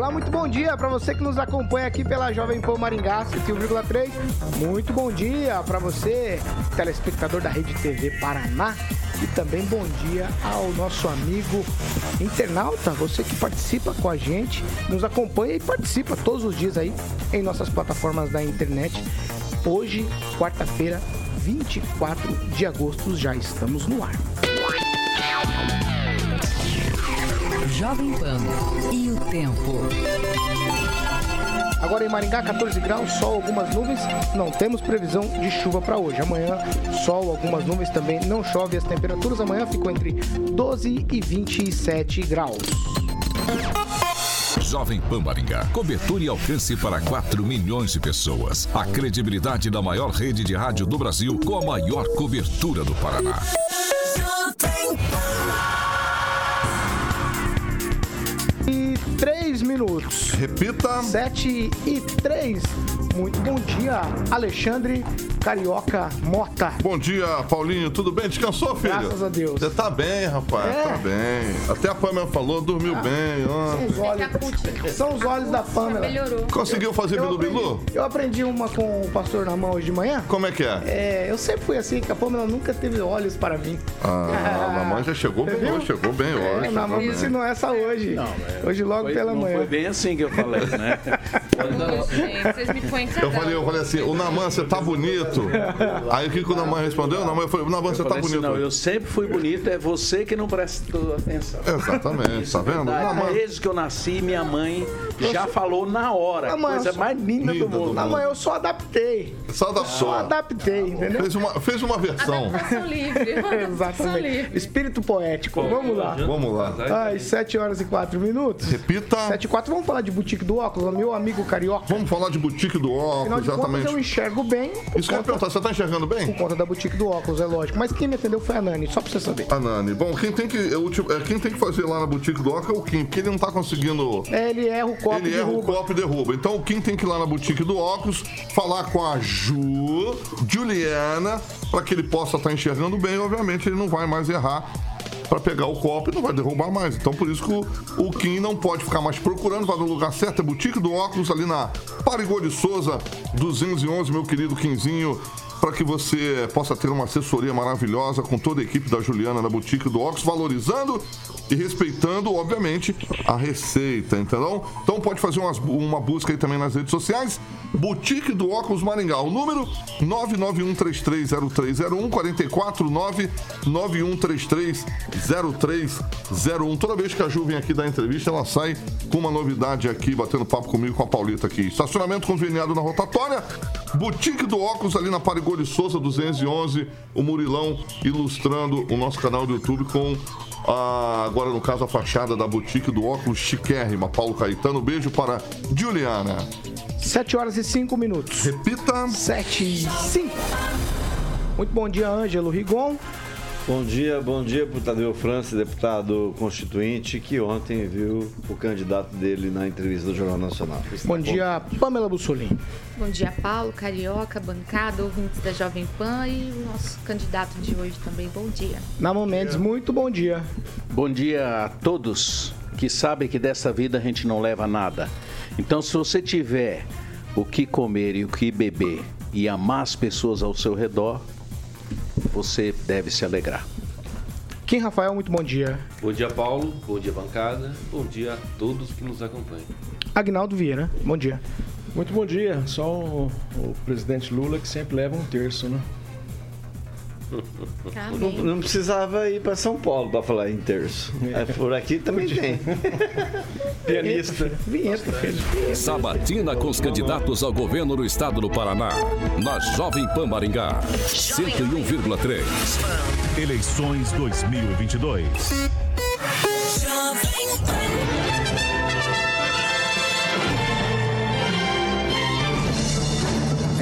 Olá, muito bom dia para você que nos acompanha aqui pela Jovem Pan Maringá 101,3. Muito bom dia para você, telespectador da Rede TV Paraná. E também bom dia ao nosso amigo internauta, você que participa com a gente, nos acompanha e participa todos os dias aí em nossas plataformas da internet. Hoje, quarta-feira, 24 de agosto, já estamos no ar. Jovem Pan e o tempo. Agora em Maringá, 14 graus, sol, algumas nuvens. Não temos previsão de chuva para hoje. Amanhã, sol, algumas nuvens também. Não chove. As temperaturas amanhã ficam entre 12 e 27 graus. Jovem Pan Maringá. Cobertura e alcance para 4 milhões de pessoas. A credibilidade da maior rede de rádio do Brasil com a maior cobertura do Paraná. E 3 minutos. Repita. 7 e 3. Muito bom dia, Alexandre Carioca Mota. Bom dia, Paulinho. Tudo bem? Descansou, filho? Graças a Deus. Você tá bem, rapaz. É. Tá bem. Até a Pamela falou, dormiu bem. ó. São os olhos, são os olhos da Pamela. Melhorou. Conseguiu fazer Eu bilu aprendi, bilu? eu aprendi uma com o pastor na mão hoje de manhã. Como é que é? É, eu sempre fui assim, que a Pamela nunca teve olhos para mim. Ah, a mamãe já chegou bem Viu? hoje, chegou bem hoje. É, na chegou mão me bem. ensinou essa hoje. hoje logo Foi- pela não manhã. foi bem assim que eu falei, né? Gente, vocês me põem em Eu falei, eu falei assim, o Naman, você tá bonito. Aí o que, que o Naman respondeu? O Naman falou, o Naman, você tá assim, bonito. não, eu sempre fui bonito, é você que não prestou atenção. Exatamente, tá vendo? Naman, Desde que eu nasci, minha mãe já falou na hora. Ah, mas coisa eu sou- mais linda do do mundo. Não, mas eu só adaptei. só Só adaptou. adaptei, entendeu? Fez uma, fez uma versão. Adaptação livre. Adaptação Exatamente. livre. Espírito poético. Vamos lá. Vamos lá. Ai, 7 horas e 4 minutos. Repita. 7 e 4, vamos falar de boutique do óculos, meu amigo carioca. Vamos falar de boutique do Afinal óculos, de contas, eu exatamente. enxergo bem Isso que eu ia perguntar, você tá enxergando bem? por conta da boutique do óculos, é lógico. Mas quem me atendeu foi a Nani, só pra você saber. A Nani. Bom, quem tem que, o tipo- é, quem tem que fazer lá na boutique do óculos é o Kim, porque ele não tá conseguindo. É, ele erra o copo Ele erra o copo e derruba. Então o Kim tem que ir lá na boutique do óculos, falar com a Ju, Juliana, para que ele possa estar enxergando bem. Obviamente ele não vai mais errar para pegar o copo e não vai derrubar mais. Então por isso que o, o Kim não pode ficar mais procurando, vai no lugar certo. É boutique do óculos ali na Parigô de Souza 211, meu querido Quinzinho. Para que você possa ter uma assessoria maravilhosa com toda a equipe da Juliana na Boutique do Óculos, valorizando e respeitando, obviamente, a receita, entendeu? Então pode fazer umas- uma busca aí também nas redes sociais. Boutique do Óculos Maringá. O número 991330301 44991330301. Toda vez que a Ju vem aqui dar entrevista, ela sai com uma novidade aqui, batendo papo comigo com a Paulita aqui. Estacionamento conveniado na rotatória. Boutique do Óculos ali na Parigô de Souza 211. O Murilão ilustrando o nosso canal do YouTube com a- agora no caso a fachada da Boutique do Óculos chiquérrima. Paulo Caetano, beijo para Juliana. 7 horas e 5 minutos. Repita. 7 e 5. Muito bom dia, Ângelo Rigon. Bom dia, bom dia pro Tadeu França, deputado constituinte, que ontem viu o candidato dele na entrevista do Jornal Nacional. Bom dia, Pamela Bussolini. Bom dia, Paulo, Carioca, bancada, ouvintes da Jovem Pan e o nosso candidato de hoje também. Bom dia. Naman Mendes, muito bom dia. Bom dia a todos que sabem que dessa vida a gente não leva nada. Então, se você tiver o que comer e o que beber e amar as pessoas ao seu redor, você deve se alegrar. Kim Rafael, muito bom dia. Bom dia, Paulo. Bom dia, bancada. Bom dia a todos que nos acompanham. Agnaldo Vieira, bom dia. Muito bom dia. Só o, o presidente Lula que sempre leva um terço, né? Não, não precisava ir para São Paulo para falar em terço. É, por aqui também tem. Pianista. Vinheta, filho. Sabatina com os candidatos ao governo do estado do Paraná. Na Jovem Pan Maringá. 101,3. Eleições 2022.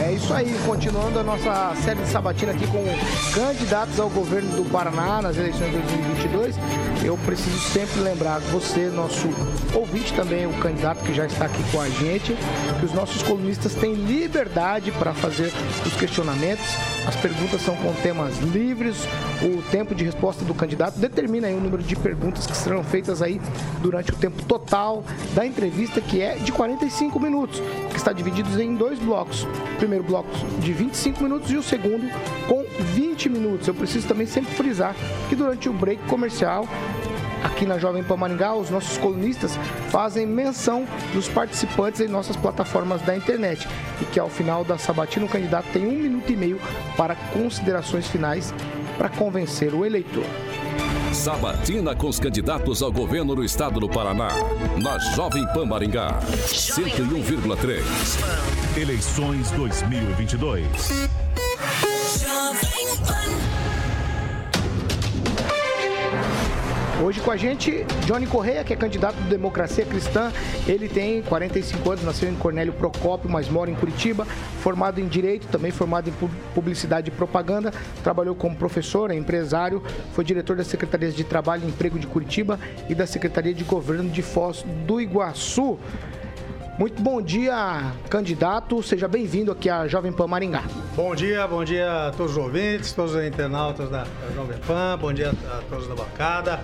É isso aí, continuando a nossa série de sabatina aqui com candidatos ao governo do Paraná nas eleições de 2022. Eu preciso sempre lembrar você, nosso ouvinte também, o candidato que já está aqui com a gente, que os nossos colunistas têm liberdade para fazer os questionamentos. As perguntas são com temas livres. O tempo de resposta do candidato determina o número de perguntas que serão feitas aí durante o tempo total da entrevista, que é de 45 minutos, que está dividido em dois blocos. O primeiro bloco de 25 minutos e o segundo com 20 minutos. Eu preciso também sempre frisar que durante o break comercial aqui na Jovem Pan Maringá, os nossos colunistas fazem menção dos participantes em nossas plataformas da internet e que ao final da sabatina o candidato tem um minuto e meio para considerações finais para convencer o eleitor. Sabatina com os candidatos ao governo do estado do Paraná. Na Jovem Pan Maringá. 101,3. Eleições 2022. Hoje com a gente, Johnny Correia, que é candidato do Democracia Cristã. Ele tem 45 anos, nasceu em Cornélio Procópio, mas mora em Curitiba. Formado em Direito, também formado em Publicidade e Propaganda. Trabalhou como professor, é empresário. Foi diretor da Secretaria de Trabalho e Emprego de Curitiba e da Secretaria de Governo de Foz do Iguaçu. Muito bom dia, candidato. Seja bem-vindo aqui à Jovem Pan Maringá. Bom dia, bom dia a todos os ouvintes, todos os internautas da, Jovem Pan, bom dia a todos da bancada.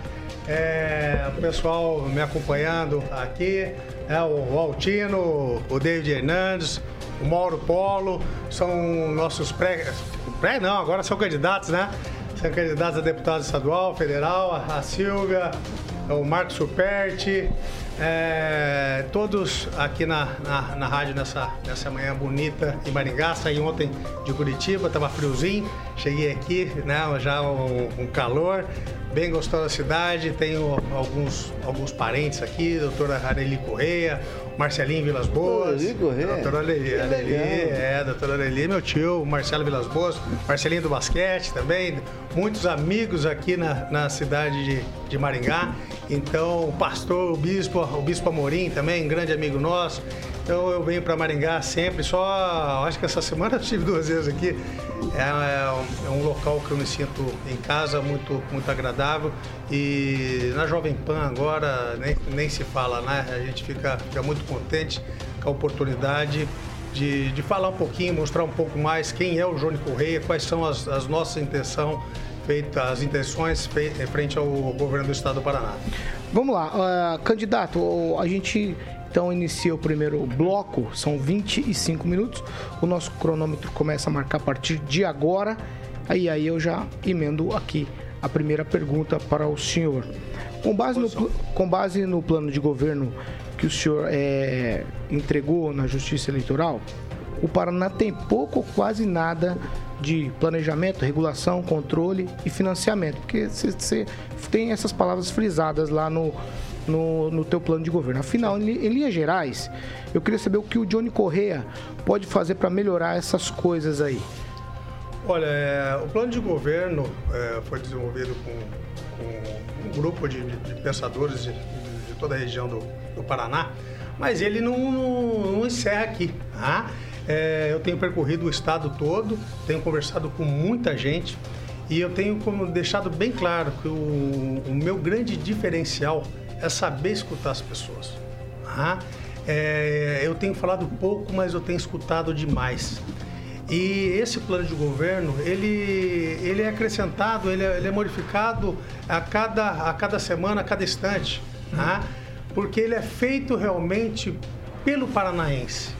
É, o pessoal me acompanhando aqui, é, o Altino, o David Hernandes, o Mauro Polo, são nossos pré. Pré não, agora são candidatos, né? São candidatos a deputado estadual, federal, a, a Silvia, o Marcos Superti, é, todos aqui na, na, na, rádio nessa, nessa manhã bonita em Maringá. Saí ontem de Curitiba, tava friozinho. Cheguei aqui, né? Já um, um calor bem gostosa cidade, tenho alguns, alguns parentes aqui, doutora Areli Correia, Marcelinho Vilas Boas. Areli Correia? Doutora Areli, Areli é, doutora Areli, meu tio, Marcelo Vilas Boas, Marcelinho do basquete também, muitos amigos aqui na, na cidade de, de Maringá. Então, o pastor, o bispo, o bispo Amorim também, grande amigo nosso. Então eu venho para Maringá sempre, só acho que essa semana eu estive duas vezes aqui. É, é, é, um local que eu me sinto em casa, muito, muito agradável. E na Jovem Pan agora nem, nem se fala, né? A gente fica, fica muito contente com a oportunidade de, de falar um pouquinho, mostrar um pouco mais quem é o Johnny Correia, quais são as, as nossas intenções feitas, as intenções feitas frente ao governo do estado do Paraná. Vamos lá, uh, candidato, a gente então inicia o primeiro bloco, são 25 minutos. O nosso cronômetro começa a marcar a partir de agora. Aí aí eu já emendo aqui a primeira pergunta para o senhor. Com base no, com base no plano de governo que o senhor é, entregou na Justiça Eleitoral, o Paraná tem pouco ou quase nada de planejamento, regulação, controle e financiamento, porque você tem essas palavras frisadas lá no, no, no teu plano de governo. Afinal, em, em linhas gerais, eu queria saber o que o Johnny Correa pode fazer para melhorar essas coisas aí. Olha, é, o plano de governo é, foi desenvolvido com, com, um grupo de, de pensadores de, de, toda a região do, do Paraná, mas ele não, não, não encerra aqui. Tá? É, eu tenho percorrido o estado todo, tenho conversado com muita gente e eu tenho deixado bem claro que o, o meu grande diferencial é saber escutar as pessoas. Tá? É, eu tenho falado pouco, mas eu tenho escutado demais. E esse plano de governo, ele, ele é acrescentado, ele é, ele é modificado a cada, a cada semana, a cada instante, tá? Porque ele é feito realmente pelo paranaense.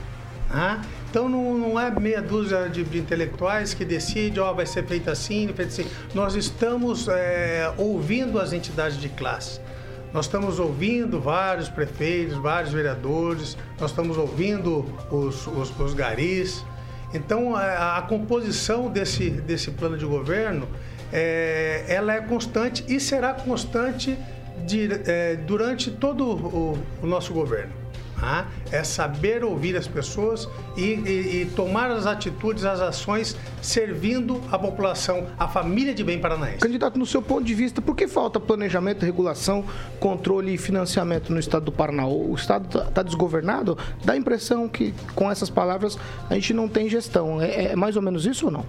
Tá? Então não, não, é meia dúzia de, de intelectuais que decide, ó, vai ser feito assim, feito assim. Nós estamos é, ouvindo as entidades de classe. Nós estamos ouvindo vários prefeitos, vários vereadores, nós estamos ouvindo os, os, os garis. Então, a, a, composição desse, desse plano de governo, é, ela é constante e será constante é, durante todo o, o, nosso governo. tá? é saber ouvir as pessoas e, e- e tomar as atitudes, as ações servindo a população, a família de bem paranaense. Candidato, no seu ponto de vista, por que falta planejamento, regulação, controle e financiamento no estado do Paraná? O estado está desgovernado? Dá a impressão que, com essas palavras, a gente não tem gestão. É, é mais ou menos isso ou não?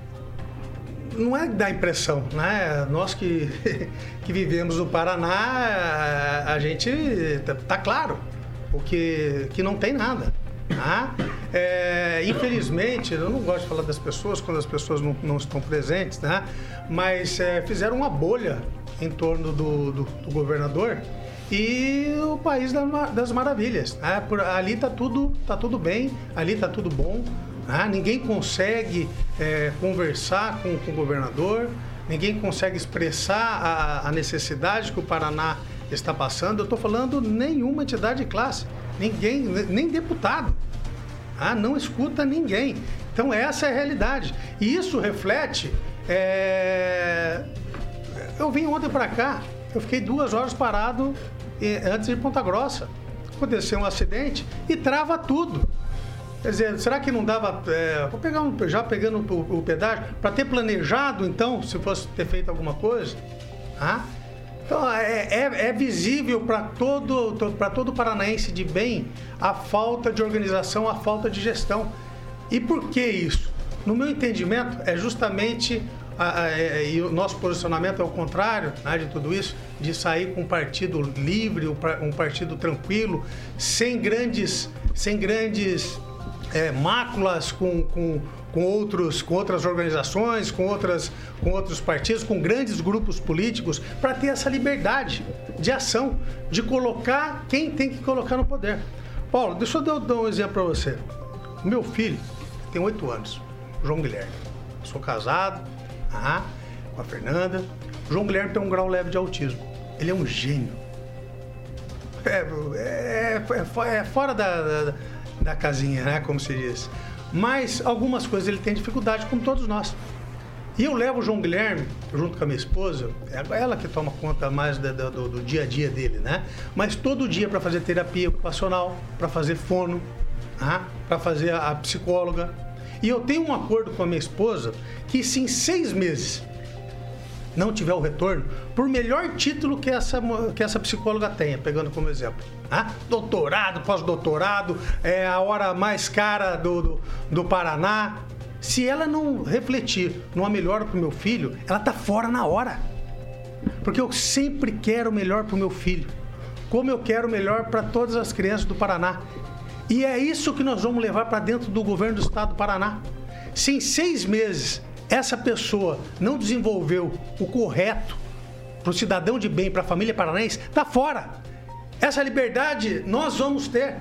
Não é da impressão, né? Nós que, que vivemos no Paraná, a, gente tá, tá claro o que, que não tem nada. Tá? É, infelizmente, eu não gosto de falar das pessoas quando as pessoas não, não estão presentes, né? mas é, fizeram uma bolha em torno do, do, do governador e o país das maravilhas. né? Por, ali está tudo, tá tudo bem, ali está tudo bom. Né? Ninguém consegue é, conversar com, com o governador, ninguém consegue expressar a, a necessidade que o Paraná está passando. Eu estou falando nenhuma entidade de classe, ninguém, nem deputado. Ah, não escuta ninguém. Então essa é a realidade. E isso reflete. é, Eu vim ontem para cá, eu fiquei duas horas parado eh, antes de Ponta Grossa. Aconteceu um acidente e trava tudo. Quer dizer, será que não dava. é, vou pegar um, já pegando o, o pedágio, para ter planejado então, se fosse ter feito alguma coisa? Ah? Então, é, é- é visível para todo, para todo paranaense de bem a falta de organização, a falta de gestão. E por que isso? No meu entendimento, é justamente. a- a- é- e o nosso posicionamento é o contrário né, de tudo isso, de sair com um partido livre, um partido tranquilo, sem grandes, sem grandes é, máculas com, com, com, outros, com outras organizações, com, outras, com outros partidos, com grandes grupos políticos, para ter essa liberdade de ação, de colocar quem tem que colocar no poder. Paulo, deixa eu dar, um exemplo para você. Meu filho tem oito anos, João Guilherme. Sou casado com a Fernanda. João Guilherme tem um grau leve de autismo. Ele é um gênio. É, é- é fo- é fora da, da, da casinha, né? Como se diz. Mas algumas coisas ele tem dificuldade, como todos nós. E eu levo o João Guilherme, junto com a minha esposa, é ela que toma conta mais da- do, do dia a dia dele, né? Mas todo dia para fazer terapia ocupacional, para fazer fono, para fazer a, a psicóloga. E eu tenho um acordo com a minha esposa que se em seis meses não tiver o retorno, por melhor título que essa, que essa psicóloga tenha, pegando como exemplo. tá? Doutorado, pós-doutorado, é a hora mais cara do, do, do Paraná. Se ela não refletir numa melhora para o meu filho, ela tá fora na hora. Porque eu sempre quero o melhor para o meu filho. Como eu quero o melhor para todas as crianças do Paraná. E é isso que nós vamos levar para dentro do governo do estado do Paraná. Se em seis meses essa pessoa não desenvolveu o correto para o cidadão de bem, para a família paranaense, tá fora. Essa liberdade nós vamos ter.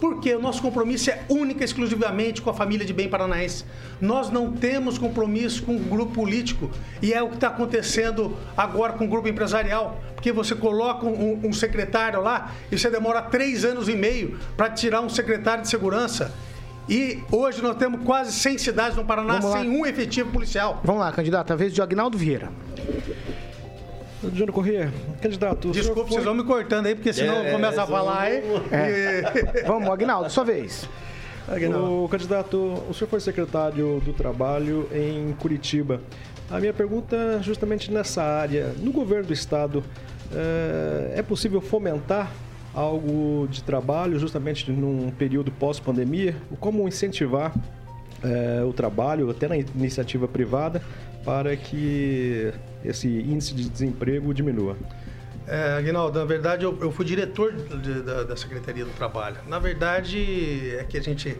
Porque o nosso compromisso é única e exclusivamente com a família de bem paranaense. Nós não temos compromisso com o grupo político. E é o que está acontecendo agora com o grupo empresarial. Porque você coloca um, um secretário lá e você demora três anos e meio para tirar um secretário de segurança. E hoje nós temos quase 100 cidades no Paraná sem um efetivo policial. Vamos lá, candidato, a vez de Agnaldo Vieira. Júnior Corrêa, candidato. Desculpa, foi- vocês vão me cortando aí, porque senão É, começa a vamos- falar aí. É. Vamos, Agnaldo, sua vez. O candidato, o senhor foi secretário do Trabalho em Curitiba. A minha pergunta é justamente nessa área. No governo do estado, eh, é possível fomentar algo de trabalho justamente num período pós-pandemia? Como incentivar eh, o trabalho, até na iniciativa privada, para que esse índice de desemprego diminua? É, Aguinaldo, na verdade eu, eu fui diretor de- da, da Secretaria do Trabalho. Na verdade é que a gente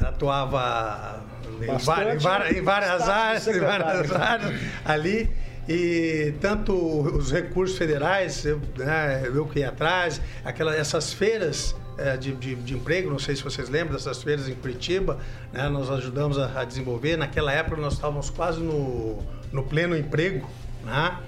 atuava em, Bastante. em va- em várias áreas, em várias áreas ali. E tanto os recursos federais, eu, né, eu que ia atrás, aquela, essas feiras é, de, de- de emprego, não sei se vocês lembram dessas feiras em Curitiba, né, nós ajudamos a, a desenvolver. Naquela época nós estávamos quase no, no pleno emprego, né?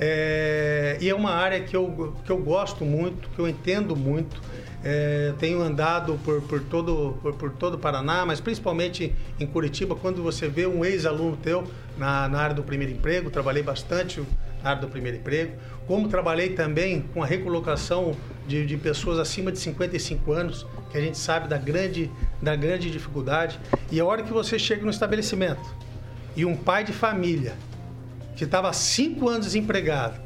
É, e é uma área que eu, que eu gosto muito, que eu entendo muito. É, tenho andado por, por, todo, por, por todo o Paraná, mas principalmente em Curitiba, quando você vê um ex-aluno teu na, na área do primeiro emprego, trabalhei bastante na área do primeiro emprego, como trabalhei também com a recolocação de, de pessoas acima de 55 anos, que a gente sabe da grande, da grande dificuldade. E a hora que você chega no estabelecimento e um pai de família que estava há cinco anos desempregado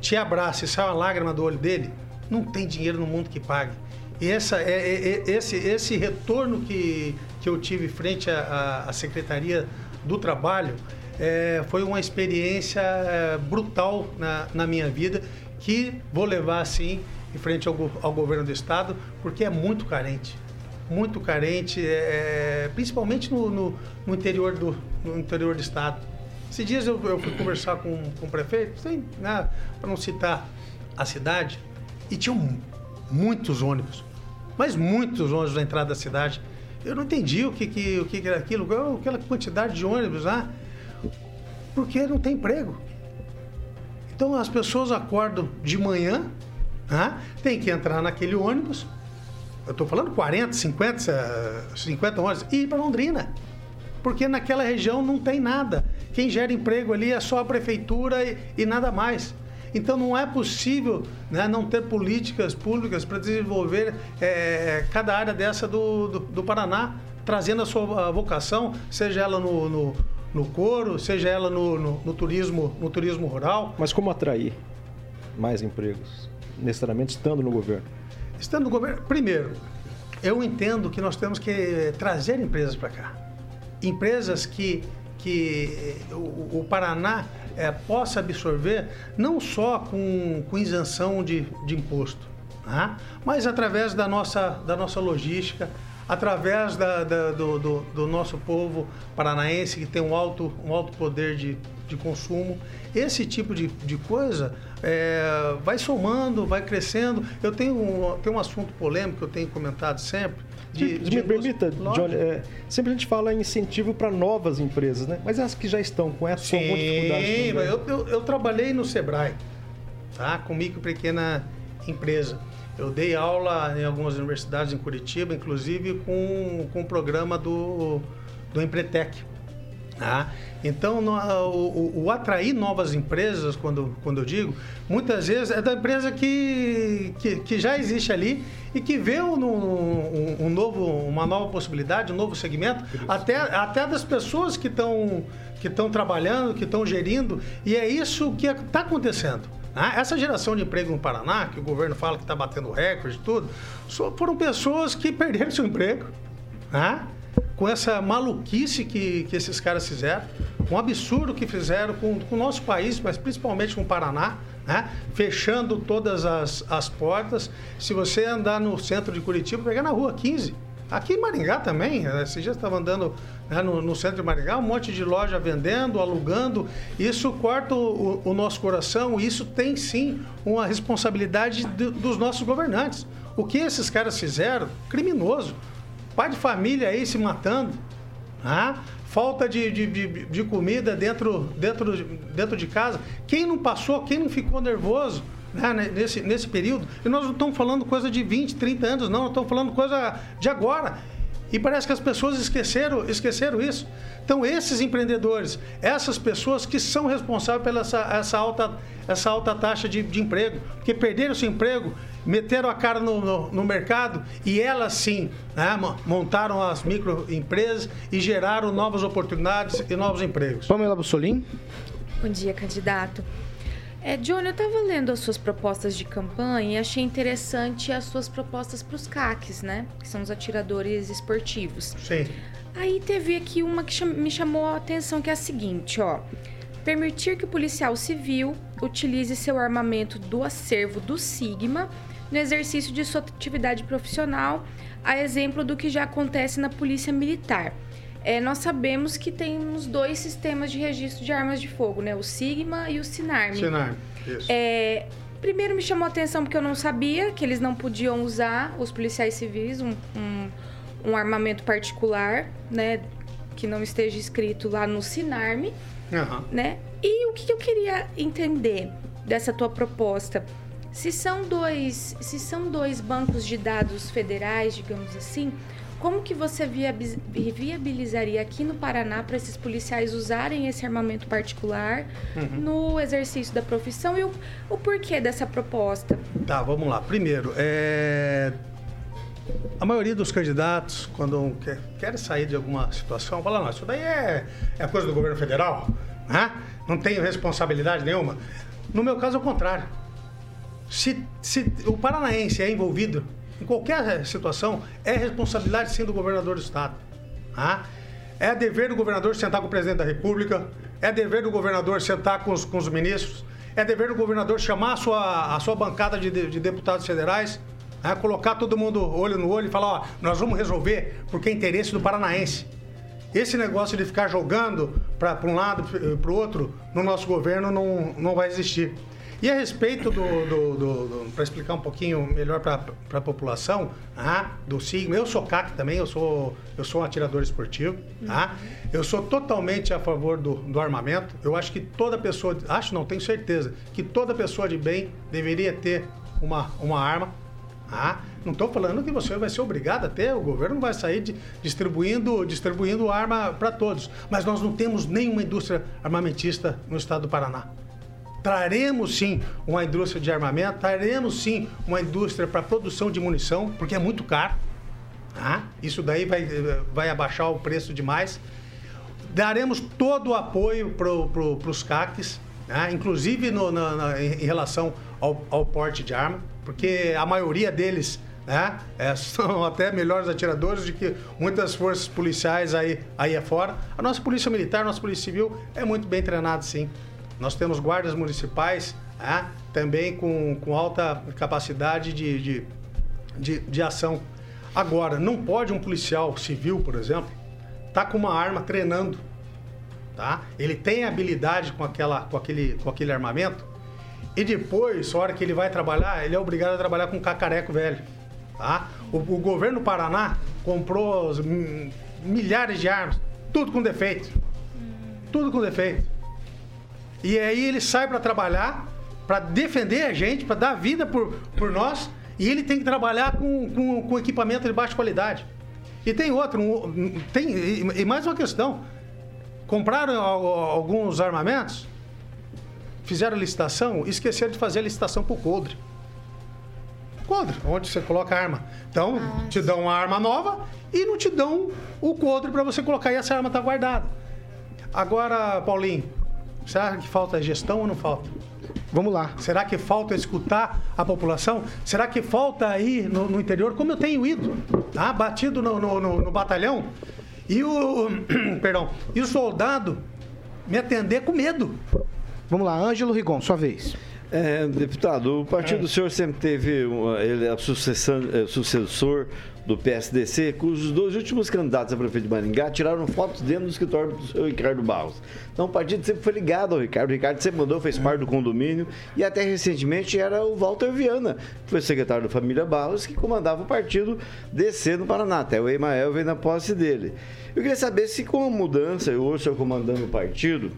te abraça e sai uma lágrima do olho dele, não tem dinheiro no mundo que pague. E essa, é, é, é, esse, esse retorno que, que eu tive frente à, Secretaria do Trabalho é, foi uma experiência é, brutal na, na minha vida que vou levar assim em frente ao, ao governo do estado, porque é muito carente. Muito carente, é, principalmente no, no, no, interior do, no interior do estado. Esses dias eu, eu fui conversar com, com o prefeito, né, para não citar a cidade, e tinham muitos ônibus, mas muitos ônibus na entrada da cidade. Eu não entendi o que, que, o que era aquilo, aquela quantidade de ônibus lá, porque não tem emprego. Então as pessoas acordam de manhã, né, tem que entrar naquele ônibus, eu estou falando 40, 50, 50 ônibus, e ir para Londrina. Porque naquela região não tem nada. Quem gera emprego ali é só a prefeitura e, e nada mais. Então não é possível né, não ter políticas públicas para desenvolver é, cada área dessa do, do, do, Paraná, trazendo a sua vocação, seja ela no, no, no couro, seja ela no, no, no, turismo, no turismo rural. Mas como atrair mais empregos, necessariamente estando no governo? Estando no governo, primeiro, eu entendo que nós temos que trazer empresas para cá. Empresas que, que o, o Paraná é, possa absorver não só com, com isenção de, de imposto, né? mas através da nossa, da nossa logística, através da, da, do, do, do, nosso povo paranaense que tem um alto, um alto poder de, de consumo. Esse tipo de, de coisa é, vai somando, vai crescendo. Eu tenho um, tenho um assunto polêmico que eu tenho comentado sempre, de, de, me permita, Johnny, é, sempre a gente fala em incentivo para novas empresas, né? Mas as que já estão com essa Sim, com dificuldade também. Eu, eu, eu trabalhei no Sebrae, tá? Com micro e pequena empresa. Eu dei aula em algumas universidades em Curitiba, inclusive com, com o programa do, do Empretec. Tá? Então, no, o, o, atrair novas empresas, quando, quando eu digo, muitas vezes é da empresa que, que, que já existe ali e que vê um, um, um, novo, uma nova possibilidade, um novo segmento, até, até das pessoas que estão que trabalhando, que estão gerindo, e é isso que está acontecendo. Né? Essa geração de emprego no Paraná, que o governo fala que está batendo recorde e tudo, foram pessoas que perderam seu emprego. Né? Com essa maluquice que, que esses caras fizeram, um absurdo que fizeram com, com o nosso país, mas principalmente com o Paraná, né? fechando todas as, as portas. Se você andar no centro de Curitiba, pegar na rua 15, aqui em Maringá também, né? esses dias estava andando né, no, no, centro de Maringá, um monte de loja vendendo, alugando, isso corta o, o nosso coração, isso tem sim uma responsabilidade de, dos nossos governantes. O que esses caras fizeram, criminoso pai de família aí se matando, né? falta de, de, de, de, comida dentro, dentro, dentro de casa. Quem não passou, quem não ficou nervoso né? nesse, nesse período? E nós não estamos falando coisa de 20, 30 anos, não, nós estamos falando coisa de agora. E parece que as pessoas esqueceram, esqueceram isso. Então, esses empreendedores, essas pessoas que são responsáveis pela essa, essa alta, essa alta taxa de, de emprego, porque perderam seu emprego, meteram a cara no, no, no mercado e elas sim né, montaram as microempresas e geraram novas oportunidades e novos empregos. Pamela Bussolim. Bom dia, candidato. É, John, eu estava lendo as suas propostas de campanha e achei interessante as suas propostas para os CACs, né? Que são os atiradores esportivos. Sim. Aí teve aqui uma que me chamou a atenção, que é a seguinte, ó. Permitir que o policial civil utilize seu armamento do acervo do Sigma no exercício de sua atividade profissional, a exemplo do que já acontece na Polícia Militar. É, nós sabemos que temos dois sistemas de registro de armas de fogo, né? O Sigma e o Sinarme. Sinarme, isso. É, primeiro me chamou a atenção porque eu não sabia que eles não podiam usar, os policiais civis, um, um, um armamento particular, né? Que não esteja escrito lá no Sinarme, uhum. né? E o que eu queria entender dessa tua proposta? Se são dois, se são dois bancos de dados federais, digamos assim, como que você viabi- viabilizaria aqui no Paraná para esses policiais usarem esse armamento particular Uhum. no exercício da profissão e o, o porquê dessa proposta? Tá, vamos lá. Primeiro, é, a maioria dos candidatos, quando quer, querem sair de alguma situação, fala, não, isso daí é, é coisa do governo federal, né? não tenho responsabilidade nenhuma. No meu caso, é o contrário. Se, se o paranaense é envolvido em qualquer situação, é responsabilidade sim do governador do estado. tá? É dever do governador sentar com o presidente da república, é dever do governador sentar com os, com os ministros, é dever do governador chamar a sua, a sua bancada de, de- de deputados federais, né? colocar todo mundo olho no olho e falar, ó, nós vamos resolver porque é interesse do paranaense. Esse negócio de ficar jogando para um lado, para o outro, no nosso governo não, não vai existir. E a respeito do. para explicar um pouquinho melhor para a população, ah, do Sigma, eu sou CAC também, eu sou, eu sou um atirador esportivo. Tá? Eu sou totalmente a favor do, do armamento. Eu acho que toda pessoa. Acho não, tenho certeza, que toda pessoa de bem deveria ter uma, uma arma. Ah, não estou falando que você vai ser obrigado a ter, o governo vai sair de- distribuindo, distribuindo arma para todos. Mas nós não temos nenhuma indústria armamentista no estado do Paraná. Traremos sim uma indústria de armamento, traremos sim uma indústria para produção de munição, porque é muito caro. tá? Isso daí vai, vai abaixar o preço demais. Daremos todo o apoio para pro, os CACs, né? inclusive no- na- na- em em relação ao, ao porte de arma, porque a maioria deles né, é, são até melhores atiradores do que muitas forças policiais aí, aí afora. A nossa polícia militar, a nossa polícia civil é muito bem treinada, sim. Nós temos guardas municipais né, também com, com alta capacidade de, de, de, de ação. Agora, não pode um policial civil, por exemplo, estar com uma arma treinando. Tá? Ele tem habilidade com, aquela, com, aquele, com aquele armamento e depois, a hora que ele vai trabalhar, ele é obrigado a trabalhar com cacareco velho. Tá? O, o governo do Paraná comprou milhares de armas, tudo com defeito. Tudo com defeito. E aí ele sai para trabalhar, para defender a gente, para dar vida por, por nós, e ele tem que trabalhar com, com, com equipamento de baixa qualidade. E tem outro, um- tem, e, e mais uma questão. Compraram al- alguns armamentos, fizeram licitação, e esqueceram de fazer a licitação para o coldre. Coldre, onde você coloca a arma. Então, te dão uma arma nova e não te dão o coldre para você colocar e essa arma está guardada. Agora, Paulinho, será que falta gestão ou não falta? Vamos lá. Será que falta escutar a população? Será que falta ir no, no interior, como eu tenho ido, tá? batido no, no- no- no batalhão, e o, perdão, e o soldado me atender com medo? Vamos lá, Ângelo Rigon, sua vez. É, deputado, o partido do senhor sempre teve uma- ele é o sucessão- é, sucessor do PSDC, cujos dois últimos candidatos a prefeito de Maringá tiraram fotos dentro do escritório do senhor Ricardo Barros. Então o partido sempre foi ligado ao Ricardo. O Ricardo sempre mandou, fez parte do condomínio e até recentemente era o Walter Viana, que foi secretário da família Barros, que comandava o partido DC no Paraná. Até o Emael veio na posse dele. Eu queria saber se com a mudança, e hoje senhor comandando o partido,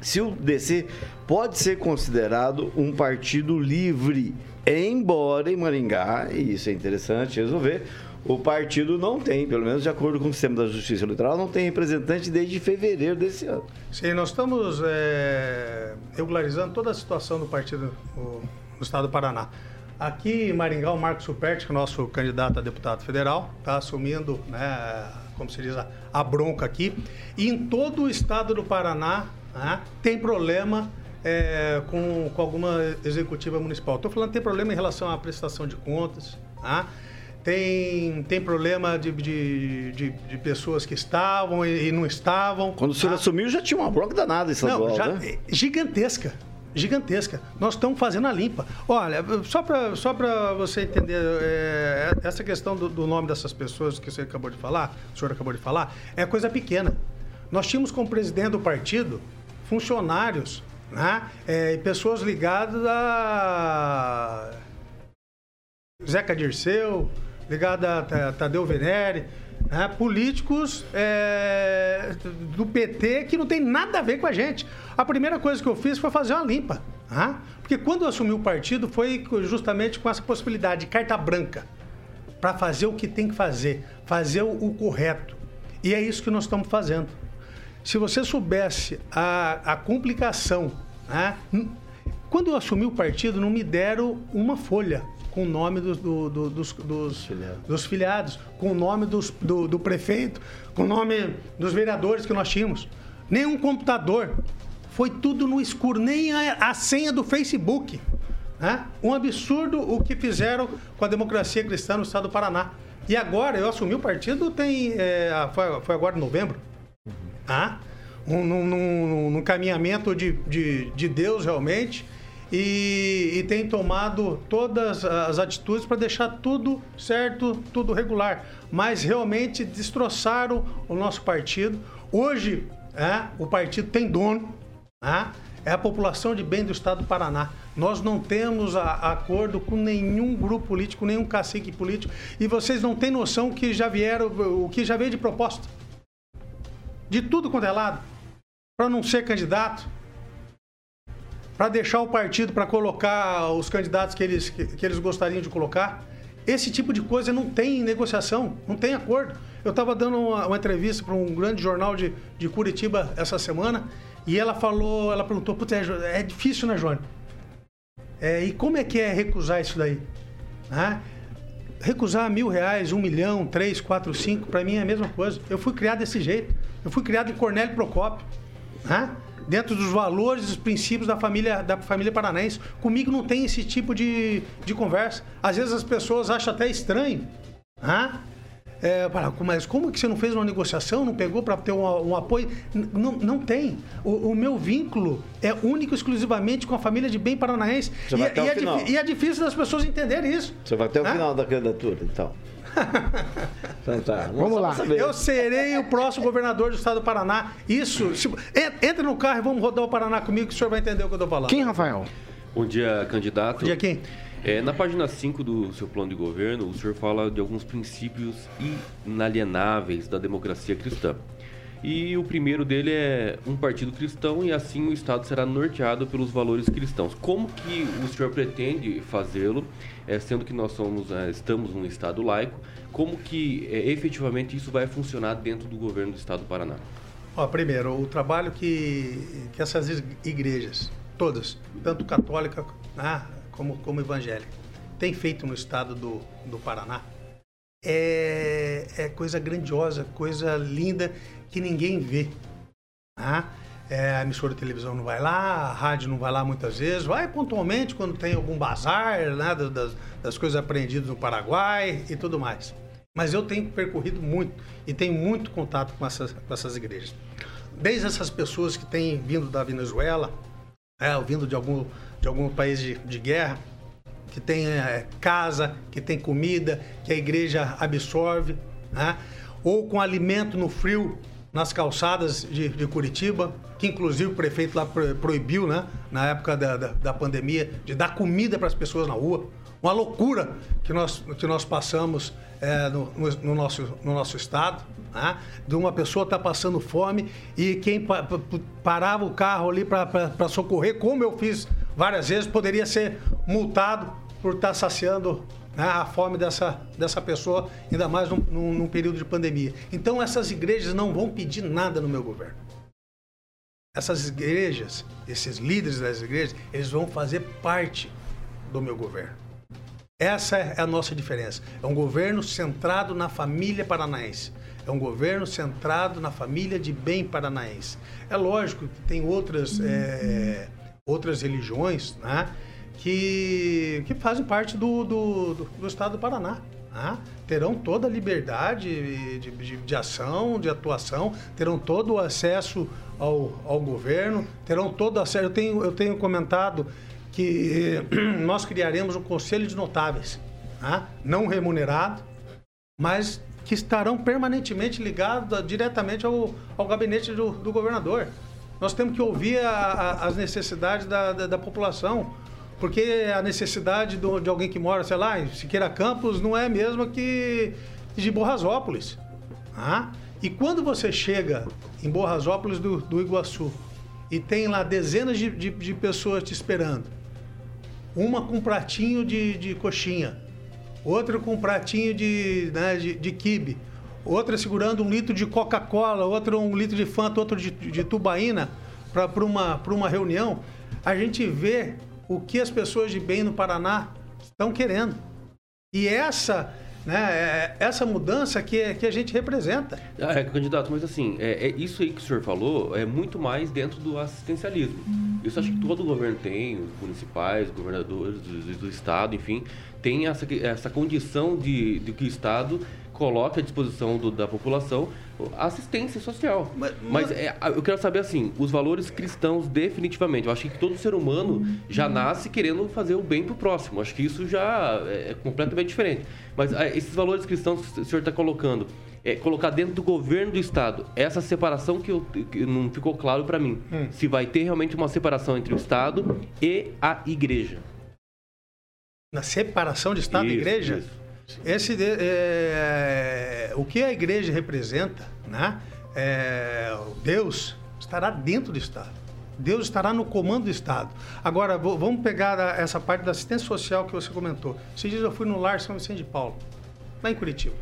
se o DC pode ser considerado um partido livre, embora em Maringá, e isso é interessante resolver, o partido não tem, pelo menos de acordo com o sistema da Justiça Eleitoral, não tem representante desde fevereiro desse ano. Sim, nós estamos é, regularizando toda a situação do partido no, estado do Paraná. Aqui em Maringá, o Marcos Superti, que é nosso candidato a deputado federal, está assumindo, né, como se diz, a, bronca aqui. E em todo o estado do Paraná né, tem problema é, com, com alguma executiva municipal. Estou falando tem problema em relação à prestação de contas, tá? Tem, tem problema de, de, de, de pessoas que estavam e, e não estavam. Quando o senhor tá? assumiu, já tinha uma bronca danada estadual, Não, já, né? gigantesca. Gigantesca. Nós estamos fazendo a limpa. Olha, só para só pra você entender, é, essa questão do, do nome dessas pessoas que você acabou de falar, o senhor acabou de falar, é coisa pequena. Nós tínhamos como presidente do partido funcionários, né? É, e pessoas ligadas a Zeca Dirceu, ligado a Ta- Tadeu Venere, né? políticos é, do PT que não tem nada a ver com a gente. A primeira coisa que eu fiz foi fazer uma limpa. né? Porque quando eu assumi o partido foi justamente com essa possibilidade de carta branca. para fazer o que tem que fazer, fazer o correto. E é isso que nós estamos fazendo. Se você soubesse a, a complicação, né? quando eu assumi o partido, não me deram uma folha com o nome do, do, do, dos, dos, dos, filiados, com o nome dos, do, prefeito, com o nome dos vereadores que nós tínhamos. Nenhum computador. Foi tudo no escuro, nem a, a senha do Facebook. Né? Um absurdo o que fizeram com a democracia cristã no estado do Paraná. E agora, eu assumi o partido, tem. É, foi, foi, agora em novembro. Ah, um, num, num, num caminhamento de, de, de Deus realmente e, e tem tomado todas as atitudes para deixar tudo certo, tudo regular. Mas realmente destroçaram o nosso partido. Hoje, é, o partido tem dono, é, é a população de bem do estado do Paraná. Nós não temos a, a acordo com nenhum grupo político, nenhum cacique político. E vocês não têm noção que já vieram, o que já veio de proposta. De tudo quanto é lado. Para não ser candidato, para deixar o partido para colocar os candidatos que eles, que, que, eles gostariam de colocar. Esse tipo de coisa não tem negociação, não tem acordo. Eu estava dando uma, uma entrevista para um grande jornal de, de Curitiba essa semana e ela falou, ela perguntou, é, é difícil, né, Johnny? É, e como é que é recusar isso daí? Ah, recusar mil reais, um milhão, três, quatro, cinco, para mim é a mesma coisa. Eu fui criado desse jeito. Eu fui criado em Cornélio Procópio. Ah, dentro dos valores e dos princípios da família, da família paranaense. Comigo não tem esse tipo de, de conversa. Às vezes as pessoas acham até estranho. Hã? É, mas como que você não fez uma negociação, não pegou para ter um, um, apoio? Não, não tem. O, o, meu vínculo é único exclusivamente com a família de bem paranaense. Você vai e, até e, o é final. e é difícil das pessoas entenderem isso. Você vai até o final da candidatura, então. então tá. Vamos, lá. Eu serei o próximo governador do estado do Paraná. Isso. Se, entre no carro e vamos rodar o Paraná comigo que o senhor vai entender o que eu estou falando. Quem, Rafael? Bom dia, candidato. Bom dia, quem? É, na página 5 do seu plano de governo, o senhor fala de alguns princípios inalienáveis da democracia cristã. E o primeiro dele é um partido cristão e assim o Estado será norteado pelos valores cristãos. Como que o senhor pretende fazê-lo, é, sendo que nós somos, é, estamos num Estado laico, como que é, efetivamente isso vai funcionar dentro do governo do Estado do Paraná? Ó, primeiro, o trabalho que, que essas igrejas, todas, tanto católica né, como, como evangélica, têm feito no Estado do, do Paraná, é, é coisa grandiosa, coisa linda que ninguém vê. Tá? É, a emissora de televisão não vai lá, a rádio não vai lá muitas vezes, vai pontualmente quando tem algum bazar né, das, das coisas apreendidas no Paraguai e tudo mais. Mas eu tenho percorrido muito e tenho muito contato com essas, com essas igrejas. Desde essas pessoas que têm vindo da Venezuela, é, vindo de algum, de algum país de, de guerra, que tem é, casa, que tem comida, que a igreja absorve, né? ou com alimento no frio nas calçadas de, de, Curitiba, que inclusive o prefeito lá proibiu, né, na época da, da, da pandemia, de dar comida para as pessoas na rua. Uma loucura que nós, que nós passamos é, no, no, no, nosso, no nosso estado, né? de uma pessoa estar tá passando fome e quem pa, pa, parava o carro ali para socorrer, como eu fiz várias vezes, poderia ser multado por estar tá saciando né, a fome dessa, dessa pessoa, ainda mais num, num, num período de pandemia. Então, essas igrejas não vão pedir nada no meu governo. Essas igrejas, esses líderes das igrejas, eles vão fazer parte do meu governo. Essa é a nossa diferença. É um governo centrado na família paranaense. É um governo centrado na família de bem paranaense. É lógico que tem outras, é, outras religiões, né? Que, que fazem parte do, do, do, do estado do Paraná. Né? Terão toda a liberdade de, de, de, ação, de atuação, terão todo o acesso ao, ao governo, terão todo o acesso. Eu tenho, eu tenho comentado que nós criaremos um conselho de notáveis, né? não remunerado, mas que estarão permanentemente ligados diretamente ao, ao gabinete do, do governador. Nós temos que ouvir a, a, as necessidades da, da, da população porque a necessidade do, de alguém que mora, sei lá, em Siqueira Campos não é a mesma que de Borrasópolis. Ah? E quando você chega em Borrasópolis do, do Iguaçu e tem lá dezenas de, de, de, pessoas te esperando, uma com um pratinho de, de coxinha, outro com um pratinho de, né, de, de quibe, outra segurando um litro de Coca-Cola, outro um litro de Fanta, outro de, de tubaína para uma, uma reunião, a gente vê o que as pessoas de bem no Paraná estão querendo. E essa né, é, essa mudança que, que a gente representa. Ah, é, candidato, mas assim, é, é, isso aí que o senhor falou é muito mais dentro do assistencialismo. Isso acho que todo governo tem, os municipais, governadores do, do estado, enfim, tem essa, essa condição de, de que o estado coloque à disposição do, da população assistência social. Mas, mas é, eu quero saber assim, os valores cristãos definitivamente. Eu acho que todo ser humano já nasce querendo fazer o bem para o próximo. Eu acho que isso já é, é completamente diferente. Mas é, esses valores cristãos que o senhor está colocando, é, colocar dentro do governo do estado essa separação que, eu, que não ficou claro para mim. Hum. Se vai ter realmente uma separação entre o estado e a igreja. Na separação de estado isso, e igreja? Isso. Esse, é, o que a igreja representa, né? É, Deus estará dentro do Estado. Deus estará no comando do Estado. Agora, vamos pegar essa parte da assistência social que você comentou. Esses dias eu fui no Lar São Vicente de Paulo, lá em Curitiba.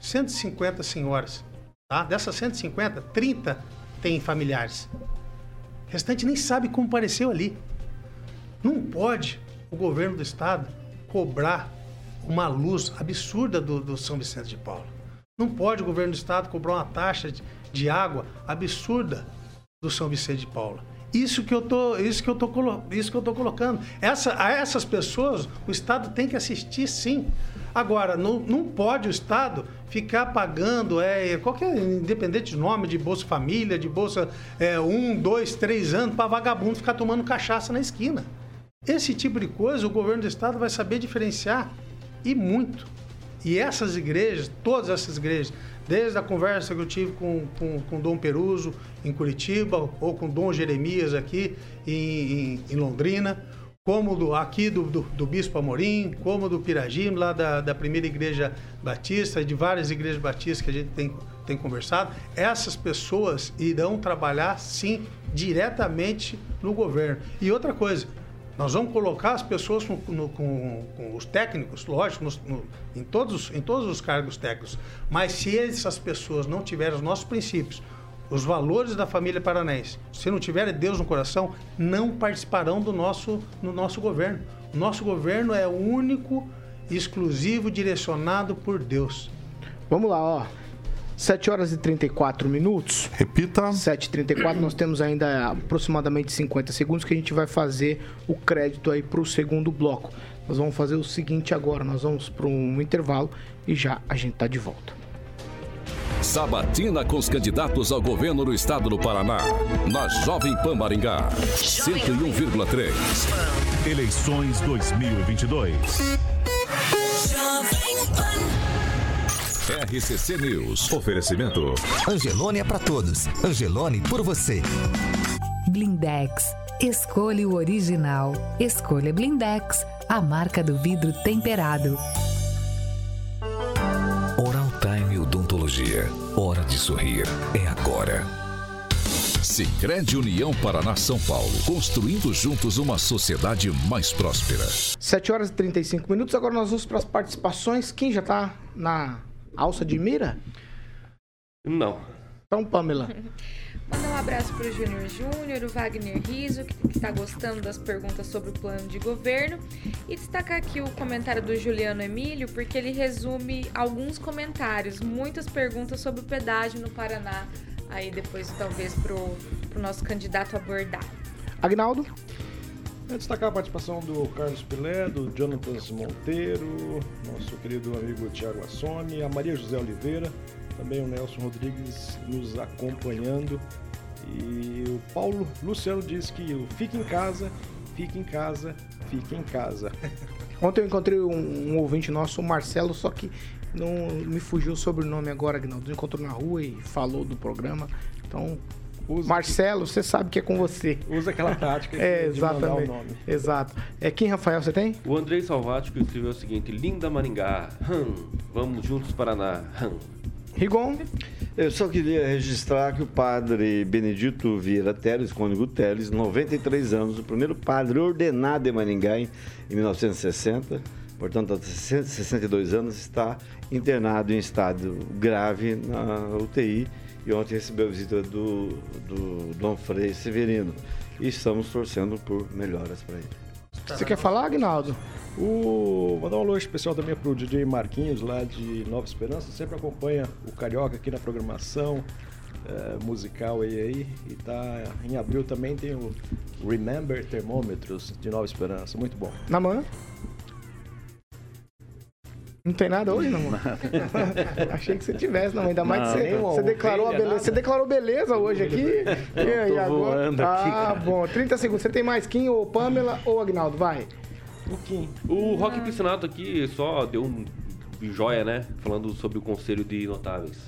150 senhoras. Tá? Dessas 150, 30 têm familiares. O restante nem sabe como apareceu ali. Não pode o governo do Estado cobrar uma luz absurda do, do São Vicente de Paulo. Não pode o governo do estado cobrar uma taxa de, de água absurda do São Vicente de Paulo. Isso que eu tô, isso que eu tô, isso que eu tô colocando. Essa, a essas pessoas o Estado tem que assistir, sim. Agora, não, não pode o Estado ficar pagando é, qualquer independente de nome de Bolsa Família, de Bolsa é, um, dois, três anos para vagabundo ficar tomando cachaça na esquina. Esse tipo de coisa o governo do Estado vai saber diferenciar e muito. E essas igrejas, todas essas igrejas, desde a conversa que eu tive com, com, com Dom Peruso em Curitiba, ou com Dom Jeremias aqui em, em, em Londrina, como do, aqui do, do, do, Bispo Amorim, como do Piragim, lá da, da primeira igreja batista, de várias igrejas batistas que a gente tem, tem conversado, essas pessoas irão trabalhar, sim, diretamente no governo. E outra coisa, nós vamos colocar as pessoas com, no, com, com os técnicos, lógico, no, em, todos, em todos os cargos técnicos. Mas se essas pessoas não tiverem os nossos princípios, os valores da família paranaense, se não tiverem Deus no coração, não participarão do nosso, no nosso governo. O nosso governo é único, exclusivo, direcionado por Deus. Vamos lá, ó. 7 horas e 34 minutos. Repita. 7h34, nós temos ainda aproximadamente 50 segundos que a gente vai fazer o crédito aí para o segundo bloco. Nós vamos fazer o seguinte agora, nós vamos para um intervalo e já a gente está de volta. Sabatina com os candidatos ao governo do estado do Paraná. Na Jovem Pan Maringá. 101,3. Eleições 2022. Jovem Pan. RCC News. Oferecimento. Angelone é para todos. Angelone por você. Blindex. Escolha o original. Escolha Blindex, a marca do vidro temperado. Oral Time Odontologia. Hora de sorrir. É agora. Sicredi União Paraná São Paulo, construindo juntos uma sociedade mais próspera. 7 horas e 35 minutos, agora nós vamos para as participações. Quem já está na Alça de mira? Não. Então, Pamela. Mandar um abraço para o Júnior Júnior, o Wagner Riso, que está gostando das perguntas sobre o plano de governo. E destacar aqui o comentário do Juliano Emílio, porque ele resume alguns comentários, muitas perguntas sobre o pedágio no Paraná. Aí depois, talvez, para o nosso candidato abordar. Agnaldo? É destacar a participação do Carlos Pilé, do Jonathan Monteiro, nosso querido amigo Tiago Assoni, a Maria José Oliveira, também o Nelson Rodrigues nos acompanhando. E o Paulo Luciano diz que o fique em casa, fique em casa, fique em casa. Ontem eu encontrei um, um ouvinte nosso, o Marcelo, só que não me fugiu o sobrenome agora, Agnaldo. Encontrou na rua e falou do programa. Então, Usa Marcelo, você sabe que é com você. Usa aquela tática é, de exatamente, mandar o nome. Exato. É, quem, Rafael, você tem? O Andrei Salvático escreveu o seguinte, Linda Maringá, hum, vamos juntos Paraná, hum. Rigon? Eu só queria registrar que o padre Benedito Vieira Teles, cônigo Teles, 93 anos, o primeiro padre ordenado em Maringá em, em 1960, portanto, há 62 anos, está internado em estado grave na UTI e ontem recebeu a visita do, do Dom Frei Severino. E estamos torcendo por melhoras para ele. Você quer falar, Agnaldo? O... Vou dar um alô especial também pro DJ Marquinhos, lá de Nova Esperança. Sempre acompanha o Carioca aqui na programação é, musical aí, aí. E tá em abril também tem o Remember Termômetros de Nova Esperança. Muito bom. Namã? Não tem nada hoje, não? Achei que você tivesse, não. Ainda mais Não, que você, declarou beleza. Você declarou beleza hoje aqui. E aí, tô agora? voando aqui, Ah, cara. bom. 30 segundos. Você tem mais Kim ou Pamela ou Agnaldo? Vai. O Kim. O Rock Piscinato aqui só deu um joia, né? Falando sobre o Conselho de Notáveis.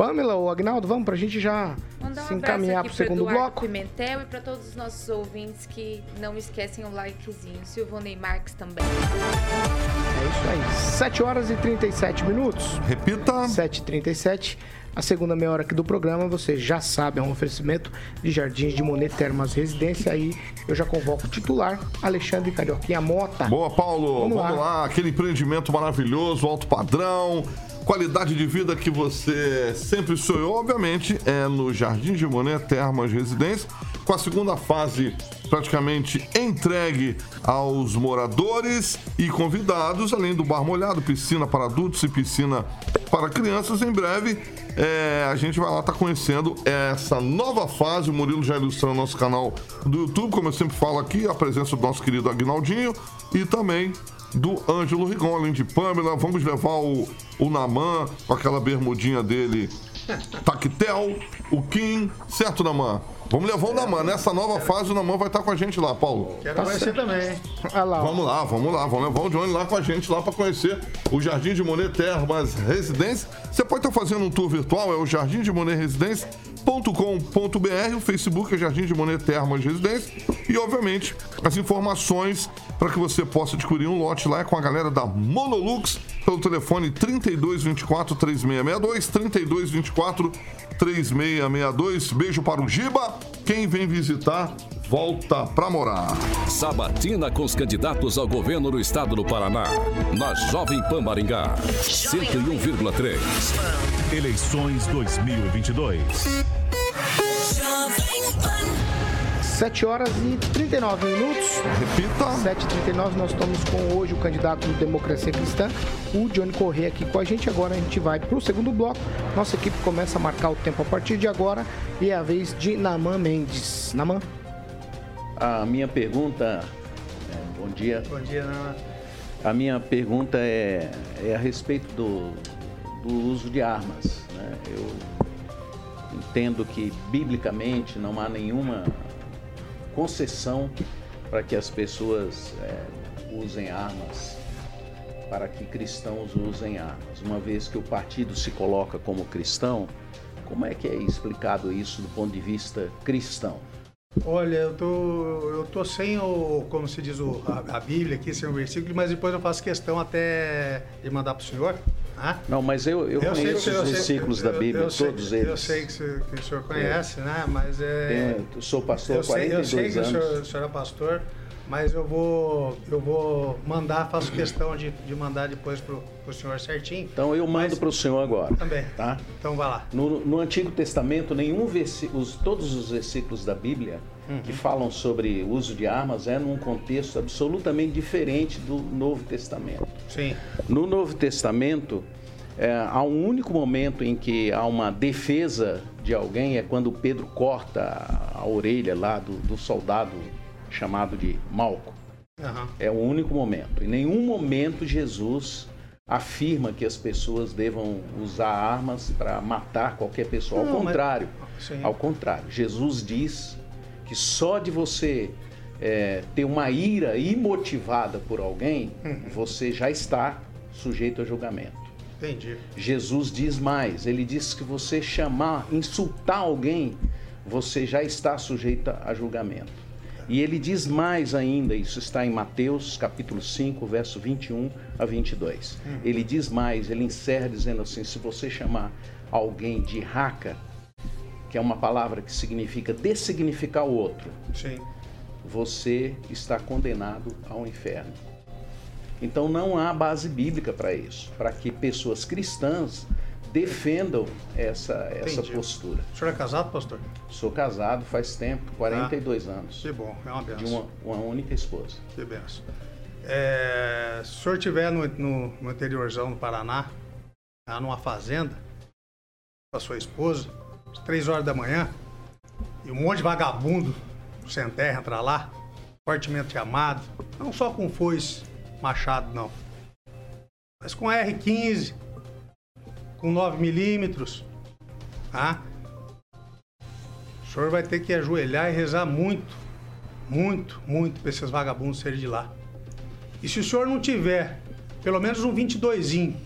Pamela ou Agnaldo? Vamos pra gente já Mandar um se encaminhar pro pro segundo Eduardo bloco. Pimentel e para todos os nossos ouvintes que não esquecem o likezinho. Silvonei Marques também. É isso aí. 7 horas e 37 minutos. Repita. 7h37. A segunda meia hora aqui do programa, você já sabe, é um oferecimento de Jardins de Monet Termas Residência. Aí eu já convoco o titular, Alexandre Carioquinha Mota. Boa, Paulo. Vamos Vamos, lá. lá. Aquele empreendimento maravilhoso, alto padrão, qualidade de vida que você sempre sonhou, obviamente, é no Jardim de Monet Termas Residência, com a segunda fase praticamente entregue aos moradores e convidados, além do bar molhado, piscina para adultos e piscina para crianças. Em breve, é, a gente vai lá estar conhecendo essa nova fase. O Murilo já ilustrou no nosso canal do YouTube, como eu sempre falo aqui, a presença do nosso querido Agnaldinho e também do Ângelo Rigon, além de Pamela. Vamos levar o, o Naman com aquela bermudinha dele, Tactel, o Kim, certo, Naman? Vamos levar o Naman. Nessa nova fase, o Naman vai estar com a gente lá, Paulo. Quero Tá conhecer certo. também. Olha lá. Vamos lá, vamos lá, vamos levar o Johnny lá com a gente lá para conhecer o Jardim de Monet Termas Residência. Você pode estar fazendo um tour virtual, é o Jardim de Monet Residência.com.br, o Facebook é Jardim de Monet Termas Residência e, obviamente, as informações para que você possa adquirir um lote lá é com a galera da Monolux pelo telefone 3224 3662 3224 3662. Beijo para o Giba. Quem vem visitar, volta pra morar. Sabatina com os candidatos ao governo do estado do Paraná. Na Jovem Pan Maringá. 101,3. Eleições 2022. 7 horas e 39 minutos. Repita. 7h39, nós estamos com hoje o candidato do Democracia Cristã, o Johnny Corrêa aqui com a gente. Agora a gente vai para o segundo bloco. Nossa equipe começa a marcar o tempo a partir de agora e é a vez de Naman Mendes. Naman? A minha pergunta. é, bom dia. Bom dia, Nana. A minha pergunta é, é a respeito do, do uso de armas. né? Eu entendo que, biblicamente, não há nenhuma concessão para que as pessoas é, usem armas, para que cristãos usem armas. Uma vez que o partido se coloca como cristão, como é que é explicado isso do ponto de vista cristão? Olha, eu tô, eu tô sem o, como se diz, o, a, a Bíblia aqui, sem o versículo, mas depois eu faço questão até de mandar para o senhor. Não, mas eu, eu, sei conheço eu os sei- versículos da eu- Bíblia, eu sei- todos eles. Eu sei que, você- que o senhor conhece, né? Mas é. Tenho- eu sou pastor há eu sei, eu sei 42 que o senhor, o senhor é pastor, mas eu vou, eu vou mandar, faço questão de, de mandar depois pro, pro senhor certinho. Então eu mando para o senhor agora. Também. Tá? Então vai lá. No, no Antigo Testamento, nenhum os- todos os versículos da Bíblia Uhum. que falam sobre o uso de armas é num contexto absolutamente diferente do Novo Testamento. Sim. No Novo Testamento, é, há um único momento em que há uma defesa de alguém, é quando Pedro corta a, a orelha lá do, do soldado chamado de Malco. Aham. É o único momento. Em nenhum momento Jesus afirma que as pessoas devam usar armas para matar qualquer pessoa. Ao Não, mas- contrário. Sim. Ao contrário. Jesus diz que só de você é, ter uma ira imotivada por alguém, Uhum. você já está sujeito a julgamento. Entendi. Jesus diz mais, ele diz que você chamar, insultar alguém, você já está sujeito a julgamento. E ele diz mais ainda, isso está em Mateus capítulo 5, verso 21 a 22. Ele diz mais, ele encerra dizendo assim: se você chamar alguém de raca, que é uma palavra que significa dessignificar o outro, Sim. você está condenado ao inferno. Então não há base bíblica para isso, para que pessoas cristãs defendam essa, essa postura. O senhor é casado, pastor? Sou casado faz tempo, 42 anos, Que bom, é uma benção. de uma, uma única esposa. Que benção. É, se o senhor estiver no, no, no interiorzão do Paraná, lá numa fazenda, com a sua esposa, às três horas da manhã, e um monte de vagabundo sem terra entra lá, fortemente amado, não só com foice, machado, não, mas com R15, com 9 milímetros, tá? O senhor vai ter que ajoelhar e rezar muito, muito, muito para esses vagabundos serem de lá. E se o senhor não tiver pelo menos um 22zinho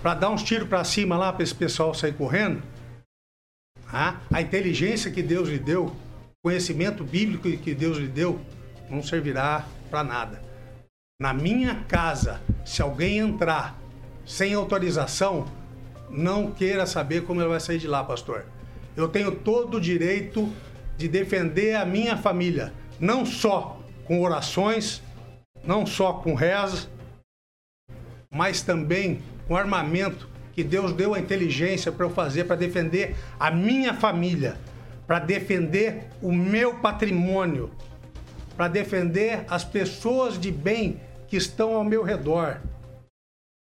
para dar uns tiros para cima lá para esse pessoal sair correndo, ah, a inteligência que Deus lhe deu, conhecimento bíblico que Deus lhe deu, não servirá para nada. Na minha casa, se alguém entrar sem autorização, não queira saber como ele vai sair de lá, pastor. Eu tenho todo o direito de defender a minha família, não só com orações, não só com reza, mas também com armamento que Deus deu a inteligência para eu fazer para defender a minha família, para defender o meu patrimônio, para defender as pessoas de bem que estão ao meu redor.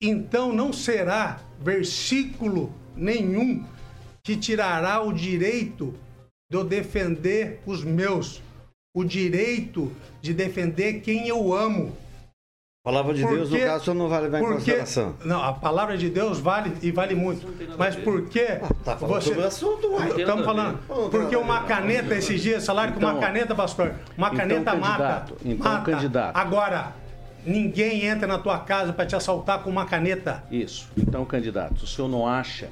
Então não será versículo nenhum que tirará o direito de eu defender os meus, o direito de defender quem eu amo. A palavra de Deus, no caso, só não vai levar em porque- consideração. Não, a palavra de Deus vale e vale muito. Mas por que tá falando sobre o assunto, uai. Estamos falando. tem Porque uma caneta esses dias, salário com uma Então- caneta, pastor. Uma então, caneta mata. candidato, então, mata. candidato. Agora, ninguém entra na tua casa para te assaltar com uma caneta. Isso. Então, candidato, o senhor não acha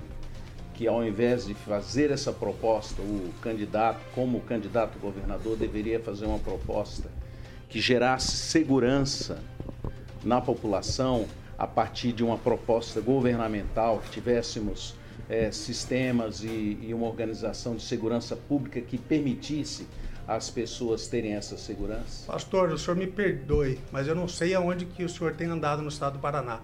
que ao invés de fazer essa proposta, o candidato, como candidato governador, deveria fazer uma proposta que gerasse segurança na população a partir de uma proposta governamental, que tivéssemos eh, sistemas e, e uma organização de segurança pública que permitisse às pessoas terem essa segurança? Pastor, o senhor me perdoe, mas eu não sei aonde que o senhor tem andado no estado do Paraná.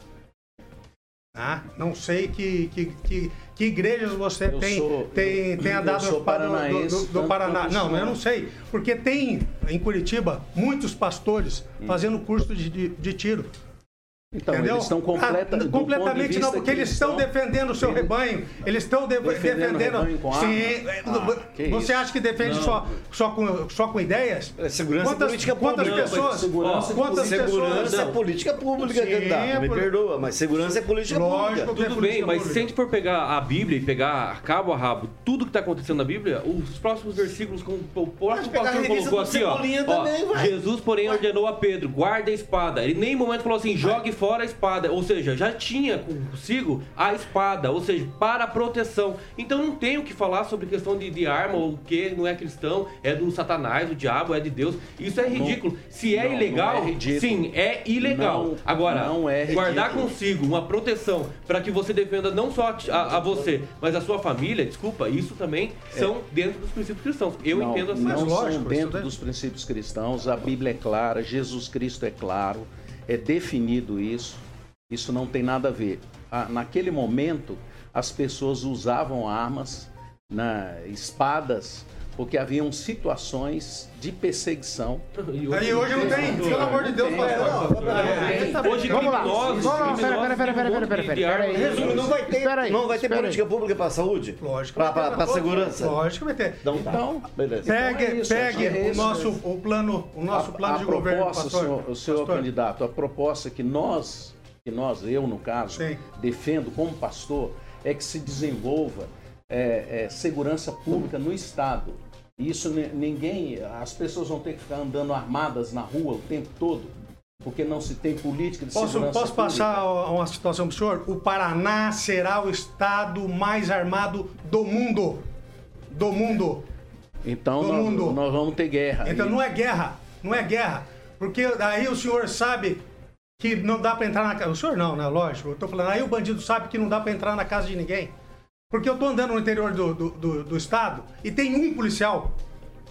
Ah, não sei que, que, que, que igrejas você Eu tem, sou- tem, eu- tem andado do, do- do Paraná. Não, eu não sei. Porque tem em Curitiba muitos pastores Hum. fazendo curso de, de, de tiro. Então, Entendeu? eles estão completa, Ah, completamente não, porque eles estão defendendo o seu rebanho. Eles estão de- Defendendo o defendendo. rebanho com Sim, é, Ah, você isso. acha que defende Não. só, só, com, só com ideias? É segurança quantas, política quantas pública. pessoas? segurança quantas Segurança pessoas? é política pública, Sim, é Me perdoa, mas segurança é política Lógico pública. que é Tudo bem, mas se a gente for pegar a Bíblia e pegar cabo a rabo tudo que está acontecendo na Bíblia, os próximos versículos, como o a pastor colocou assim, ó, ó, também, vai. Jesus, porém, ordenou a Pedro, guarda a espada. Ele em nenhum momento falou assim, jogue fora a espada. Ou seja, já tinha consigo a espada, ou seja, para a proteção. Então não tem o que falar sobre questão de, de arma ou o que não é cristão, é do satanás, do diabo, é de Deus. Isso é ridículo. Se é não, ilegal, não é ridículo. sim, é ilegal. Não, Agora, não é guardar consigo uma proteção para que você defenda não só a, a- a você, mas a sua família, desculpa, isso também são dentro dos princípios cristãos. Eu não, entendo assim. Não Mas lógico, são isso dentro dos princípios cristãos, a Bíblia é clara, Jesus Cristo é claro, é definido isso, isso não tem nada a ver. Ah, naquele momento, as pessoas usavam armas, na, espadas, porque haviam situações de perseguição. Aí hoje não tem, pelo amor de Deus, pastor. É, Hoje Vamos lá. Vamos lá. Pera, pera, pera, pera, pera. Resumo, não vai ter, não vai ter política pública para a saúde? Lógico. Para segurança? Lógico que vai ter. Então, tá. Então, beleza. Pegue, Então é isso, pegue é o nosso o plano, o nosso a, plano a de governo, proposta, pastor. senhor, o senhor Pastor, candidato, a proposta que nós, que nós, eu no caso, Sim. defendo como pastor, é que se desenvolva é, é, segurança pública no Estado. Isso ni- ninguém, as pessoas vão ter que ficar andando armadas na rua o tempo todo, porque não se tem política de Posso, segurança posso pública. passar uma situação para o senhor? O Paraná será o estado mais armado do mundo. Do mundo. Então do nós, mundo. nós vamos ter guerra. Então E- não é guerra. Não é guerra. Porque aí o senhor sabe que não dá para entrar na casa. O senhor não, né? Lógico. Eu tô falando. Aí o bandido sabe que não dá para entrar na casa de ninguém. Porque eu tô andando no interior do, do, do- do estado e tem um policial.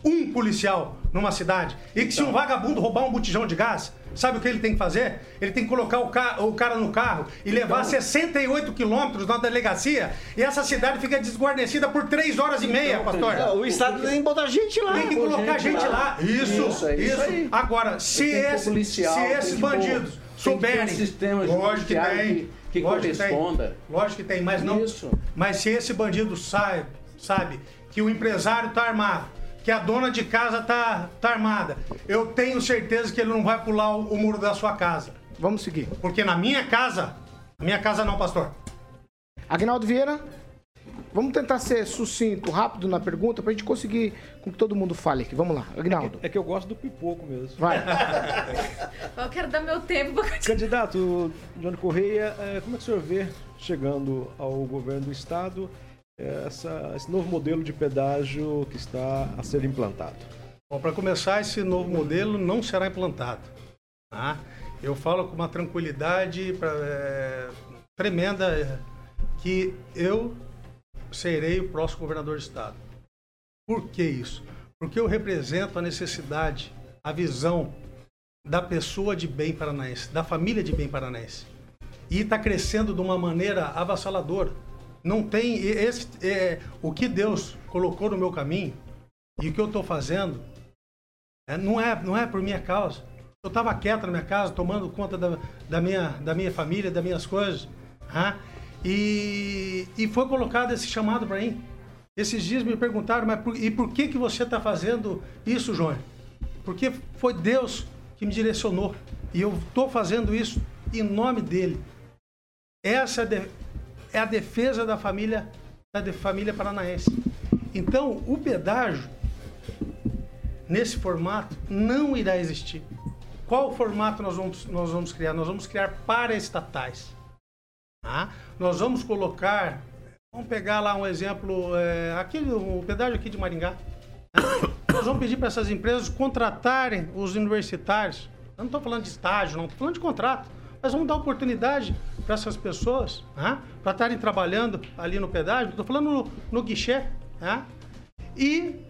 um policial numa cidade. E que se um vagabundo roubar um botijão de gás, sabe o que ele tem que fazer? Ele tem que colocar o, ca o cara no carro e levar 68 quilômetros na delegacia e essa cidade fica desguarnecida por três horas e meia, pastor. Não, o Estado tem que botar gente lá. Tem que colocar gente lá. Isso, isso. é isso aí. Agora, se, esse, policial, se esses bandidos um souberem. sistema lógico que tem. Que- que lógico corresponda. tem. Lógico que tem, mas não. Isso. Mas se esse bandido sabe, sabe que o empresário tá armado, que a dona de casa tá, tá armada, eu tenho certeza que ele não vai pular o, o muro da sua casa. Vamos seguir. Porque na minha casa, na minha casa não, pastor. Agnaldo Vieira, vamos tentar ser sucinto, rápido na pergunta, pra gente conseguir com que todo mundo fale aqui. Vamos lá, Agnaldo. É que eu gosto do pipoco mesmo. Vai. Eu quero dar meu tempo pra Candidato Johnny Correia, eh, como é que o senhor vê, chegando ao governo do Estado, eh, essa- esse novo modelo de pedágio que está a ser implantado? Bom, para começar, esse novo modelo não será implantado. tá? Eu falo com uma tranquilidade pra, é, tremenda é, que eu serei o próximo governador do estado. Por que isso? Porque eu represento a necessidade, a visão da pessoa de bem paranaense, da família de bem paranaense. E está crescendo de uma maneira avassaladora. Não tem esse é, o que Deus colocou no meu caminho e o que eu estou fazendo é, não, é, não é por minha causa. Eu estava quieto na minha casa, tomando conta da, da, minha, da minha família, das minhas coisas. ah, E, e foi colocado esse chamado para mim. Esses dias me perguntaram, mas por, e por que, que você está fazendo isso, João? Porque foi Deus que me direcionou. E eu estou fazendo isso em nome dele. Essa é a é defesa da família, da família paranaense. Então, o pedágio nesse formato não irá existir. Qual formato nós vamos, nós vamos criar? Nós vamos criar paraestatais. Tá? Nós vamos colocar, vamos pegar lá um exemplo, é, aqui, o pedágio aqui de Maringá. né? Nós vamos pedir para essas empresas contratarem os universitários. Eu não estou falando de estágio, não estou falando de contrato. Mas vamos dar oportunidade para essas pessoas né? para estarem trabalhando ali no pedágio. Estou falando no, no guichê. né? E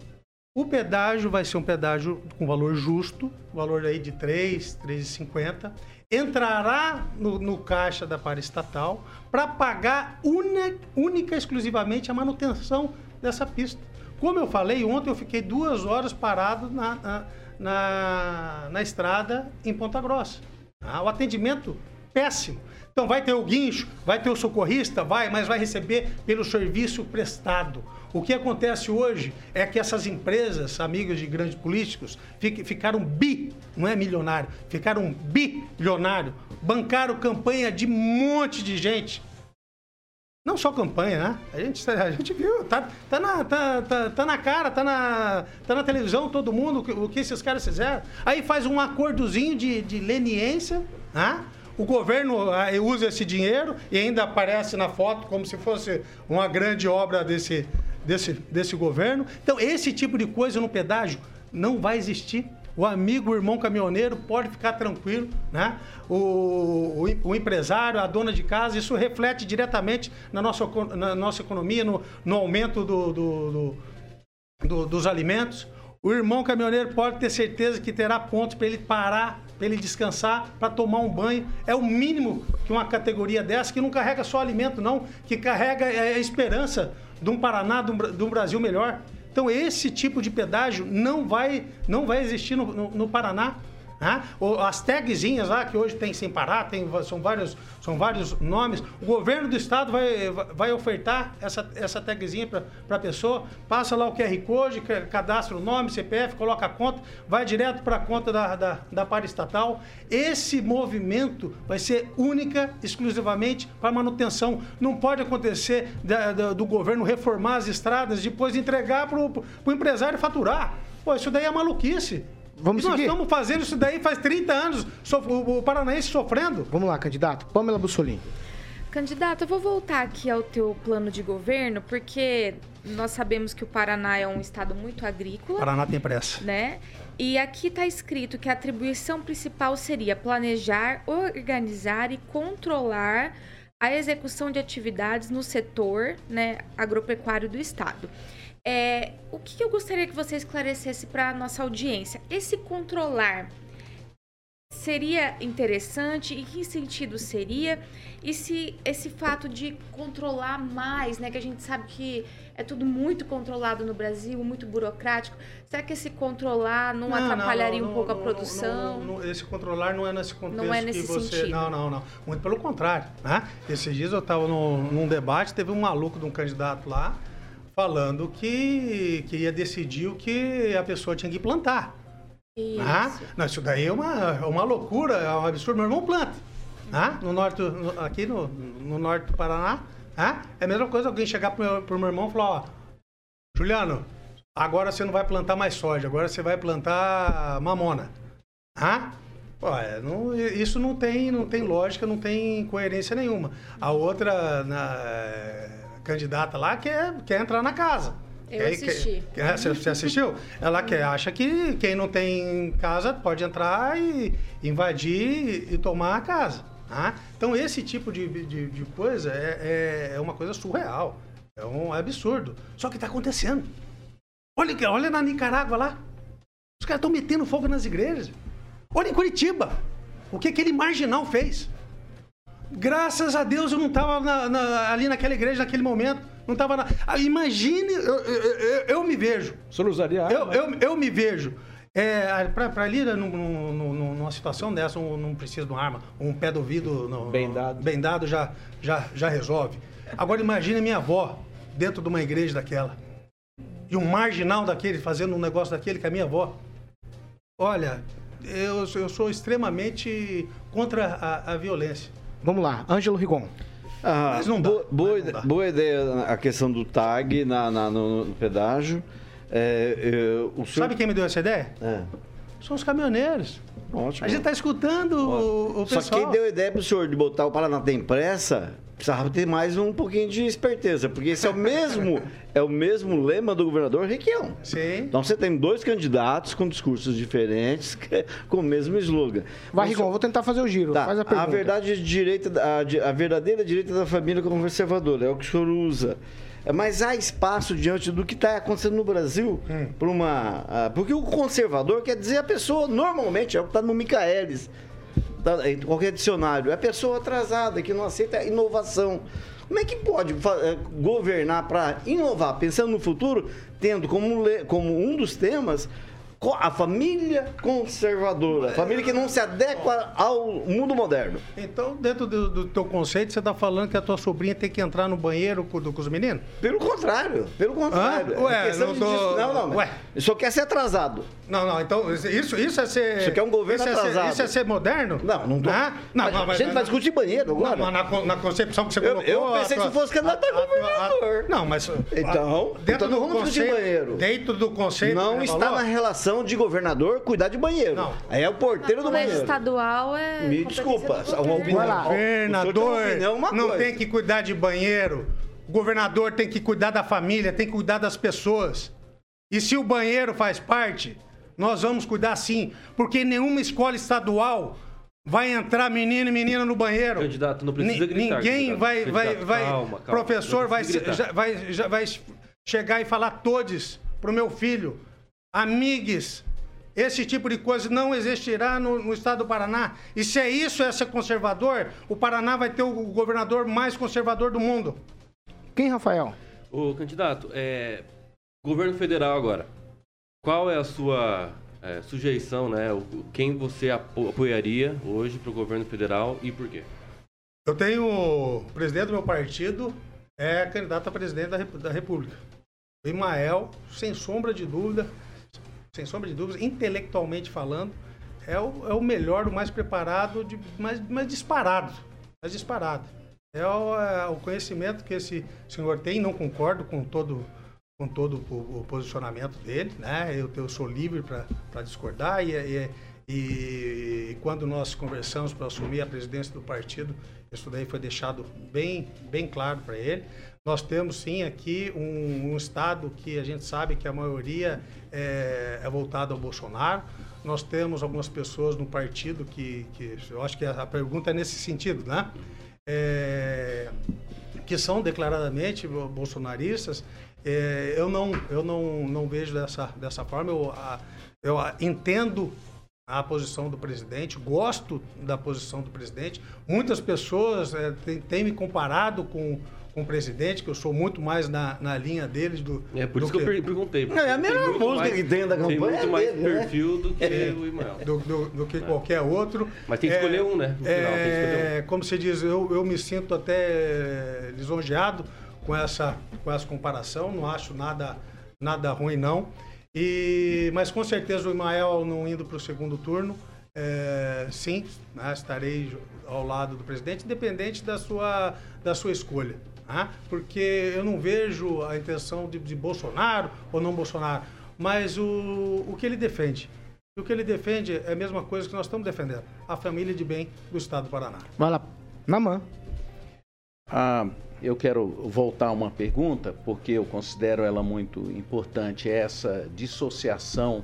o pedágio vai ser um pedágio com valor justo, valor aí de 3, 3,50. Entrará no, no caixa da paraestatal para pagar única e exclusivamente a manutenção dessa pista. Como eu falei, ontem eu fiquei duas horas parado na, na, na, na estrada em Ponta Grossa. tá? O atendimento péssimo. Então vai ter o guincho, vai ter o socorrista, vai, mas vai receber pelo serviço prestado. O que acontece hoje é que essas empresas, amigos de grandes políticos, fi- ficaram bi, não é milionário, ficaram bilionário, bancaram campanha de um monte de gente. Não só campanha, né? A gente, a gente viu, tá, tá, na, tá, tá, tá na cara, tá na, tá na televisão, todo mundo, o que, o que esses caras fizeram. Aí faz um acordozinho de, de leniência, né? O governo ah, usa esse dinheiro e ainda aparece na foto como se fosse uma grande obra desse, desse, desse governo. Então, esse tipo de coisa no pedágio não vai existir. O amigo, o irmão caminhoneiro pode ficar tranquilo, né? O, o, o empresário, a dona de casa, isso reflete diretamente na nossa, na nossa economia, no, no aumento do- do- do, do- dos alimentos. O irmão caminhoneiro pode ter certeza que terá pontos para ele parar, para ele descansar, para tomar um banho. É o mínimo que uma categoria dessa, que não carrega só alimento, não, que carrega é, a esperança de um Paraná, de um Brasil melhor. Então, esse tipo de pedágio não vai, não vai existir no, no- no Paraná. Né? As tagzinhas lá que hoje tem sem parar, tem, são, vários, são vários nomes. O governo do estado vai, vai ofertar essa, essa tagzinha para a pessoa, passa lá o QR Code, ca- cadastra o nome, CPF, coloca a conta, vai direto para a conta da, da, da paraestatal. Esse movimento vai ser única, exclusivamente para manutenção. Não pode acontecer da- da- do governo reformar as estradas, depois entregar para o empresário faturar. Pô, isso daí é maluquice. Vamos e nós seguir? estamos fazendo isso daí faz 30 anos, so- o, o paranaense sofrendo. Vamos lá, candidato. Pamela Bussolini. Candidato, eu vou voltar aqui ao teu plano de governo, porque nós sabemos que o Paraná é um estado muito agrícola. Paraná tem pressa. né? E aqui está escrito que a atribuição principal seria planejar, organizar e controlar a execução de atividades no setor né, agropecuário do Estado. É, o que eu gostaria que você esclarecesse para a nossa audiência? Esse controlar seria interessante? Em que sentido seria? E se esse fato de controlar mais, né, que a gente sabe que é tudo muito controlado no Brasil, muito burocrático, será que esse controlar não, atrapalharia não, um pouco não, a produção? não, não, esse controlar não é nesse contexto Não é nesse que você. sentido. Não, não, não. Muito pelo contrário. Né? Esses dias eu estava num debate, teve um maluco de um candidato lá falando que, que ia decidir o que a pessoa tinha que plantar. Isso. Ah, não, isso daí é uma, é uma loucura, é um absurdo. Meu irmão planta. Ah, no norte, no- aqui no, no norte do Paraná. Ah, é a mesma coisa alguém chegar pro meu, pro meu irmão e falar, ó, Juliano, agora você não vai plantar mais soja, agora você vai plantar mamona. Ah? Pô, é, não- isso não tem, não tem lógica, não tem coerência nenhuma. A outra na, candidata lá quer, quer entrar na casa. Eu Quer- assisti. quer- quer- você, assistiu? Ela quer, acha que quem não tem casa pode entrar e invadir e tomar a casa. tá? Então esse tipo de, de, de coisa é, é, é uma coisa surreal. É um absurdo. Só que está acontecendo. Olha, olha na Nicarágua lá. Os caras estão metendo fogo nas igrejas. Olha em Curitiba. O que aquele marginal fez. Graças a Deus eu não estava ali naquela igreja naquele momento. Não estava na... Ah, imagine, eu, eu, eu- eu me vejo. O senhor usaria Eu, arma? eu, eu me vejo. É, para ali, né, num- num- numa situação dessa, um, não precisa de uma arma. Um pé do ouvido no- Bem dado. bem dado já, já, já resolve. Agora imagine minha avó dentro de uma igreja daquela. E um marginal daquele fazendo um negócio daquele com a minha avó. Olha, eu, eu sou extremamente contra a, a violência. Vamos lá, Ângelo Rigon. Ah, Mas não dá, boa, boa mas não dá. boa ideia a questão do tag na, na- no, no pedágio. É, é, o senhor... Sabe quem me deu essa ideia? É, São os caminhoneiros. ótimo. A gente está escutando o, o Só pessoal. que quem deu ideia pro senhor de botar o Paraná tem pressa, precisava ter mais um pouquinho de esperteza, porque esse é o mesmo, é o mesmo lema do governador Requião. Sim. Então você tem dois candidatos com discursos diferentes, com o mesmo slogan. Vai, Rigon, vou tentar fazer o giro. Tá, Faz a pergunta. verdade direita, a, a verdadeira direita da família conservadora, é o que o senhor usa. É, Mas há espaço diante do que está acontecendo no Brasil Hum. para uma. Porque o conservador quer dizer a pessoa, normalmente, é o que está no Micaelis, tá, em qualquer dicionário, é pessoa atrasada, que não aceita inovação. Como é que pode eh, governar para inovar, pensando no futuro, tendo como, como um dos temas a família conservadora, a família que não se adequa ao mundo moderno? Então, dentro do, do teu conceito, você está falando que a tua sobrinha tem que entrar no banheiro com, com os meninos? Pelo contrário, pelo contrário. Hã? Ué, É não tô- não, não. Ué. Só quer ser atrasado. Não, não, então isso, isso é ser. Isso aqui é um governo isso é ser- atrasado. isso é ser moderno? Não, não tô. Hã? Não, Mas não, a gente vai discutir banheiro agora. Não, mas na, na concepção que você Eu- colocou. eu a pensei que tua- se fosse candidato a a- a- a- governador. Não, mas. Então, dentro então do não vamos conceito. banheiro. Dentro do conceito. Não que você está na relação de governador cuidar de banheiro. Não. Aí é o porteiro do colégio banheiro. estadual é. Me desculpa, uma opinião. Governador uma não coisa. tem que cuidar de banheiro. O governador tem que cuidar da família, tem que cuidar das pessoas. E se o banheiro faz parte, nós vamos cuidar sim. Porque nenhuma escola estadual vai entrar menino e menina no banheiro. Candidato, não precisa gritar, Ninguém candidato. vai, vai, Candidato, vai. calma, calma. professor vai, já, vai, já vai chegar e falar todos pro meu filho, amigues. Esse tipo de coisa não existirá no, no estado do Paraná. E se é isso, é ser conservador, o Paraná vai ter o governador mais conservador do mundo. Quem, Rafael? Ô, candidato, é, governo federal agora. Qual é a sua é, sujeição, né? O- Quem você apo- apoiaria hoje para o governo federal e por quê? Eu tenho o presidente do meu partido, é candidato a presidente da, Repu- da República. O Imael, sem sombra de dúvida, sem sombra de dúvidas, intelectualmente falando, é o, é o melhor, o mais preparado, de, mais, mais disparado. Mais disparado. É o, é o conhecimento que esse senhor tem, não concordo com todo, com todo o, o posicionamento dele, né? Eu, eu sou livre para discordar e, e, e- quando nós conversamos para assumir a presidência do partido, isso daí foi deixado bem, bem claro para ele. Nós temos sim aqui um, um estado que a gente sabe que a maioria é, é voltada ao Bolsonaro. Nós temos algumas pessoas no partido que, que eu acho que a, pergunta é nesse sentido, né? É, que são declaradamente bo- bolsonaristas É, eu não, eu não, não vejo dessa, dessa forma. Eu, a, eu a, entendo a posição do presidente, gosto da posição do presidente. Muitas pessoas é, têm, me comparado com, com o presidente, que eu sou muito mais na, na linha deles do. É por do isso que, eu per- perguntei. É, a mesma música que tem da Tem campanha muito é mais dele, né? perfil do que É. o Imael. do, do- do que qualquer outro. Mas tem que escolher um, né? No final, tem escolher é, Como se diz, eu, eu me sinto até lisonjeado com essa, com essa comparação, não acho nada, nada ruim, não. E, mas com certeza o Imael não indo para o segundo turno, é, sim, né, estarei ao lado do presidente, independente da sua, da sua escolha. né? Porque eu não vejo a intenção de, de Bolsonaro ou não Bolsonaro, mas o, o que ele defende. E o que ele defende é a mesma coisa que nós estamos defendendo: a família de bem do estado do Paraná. Vai lá. Namã. Ah, eu quero voltar a uma pergunta, porque eu considero ela muito importante, essa dissociação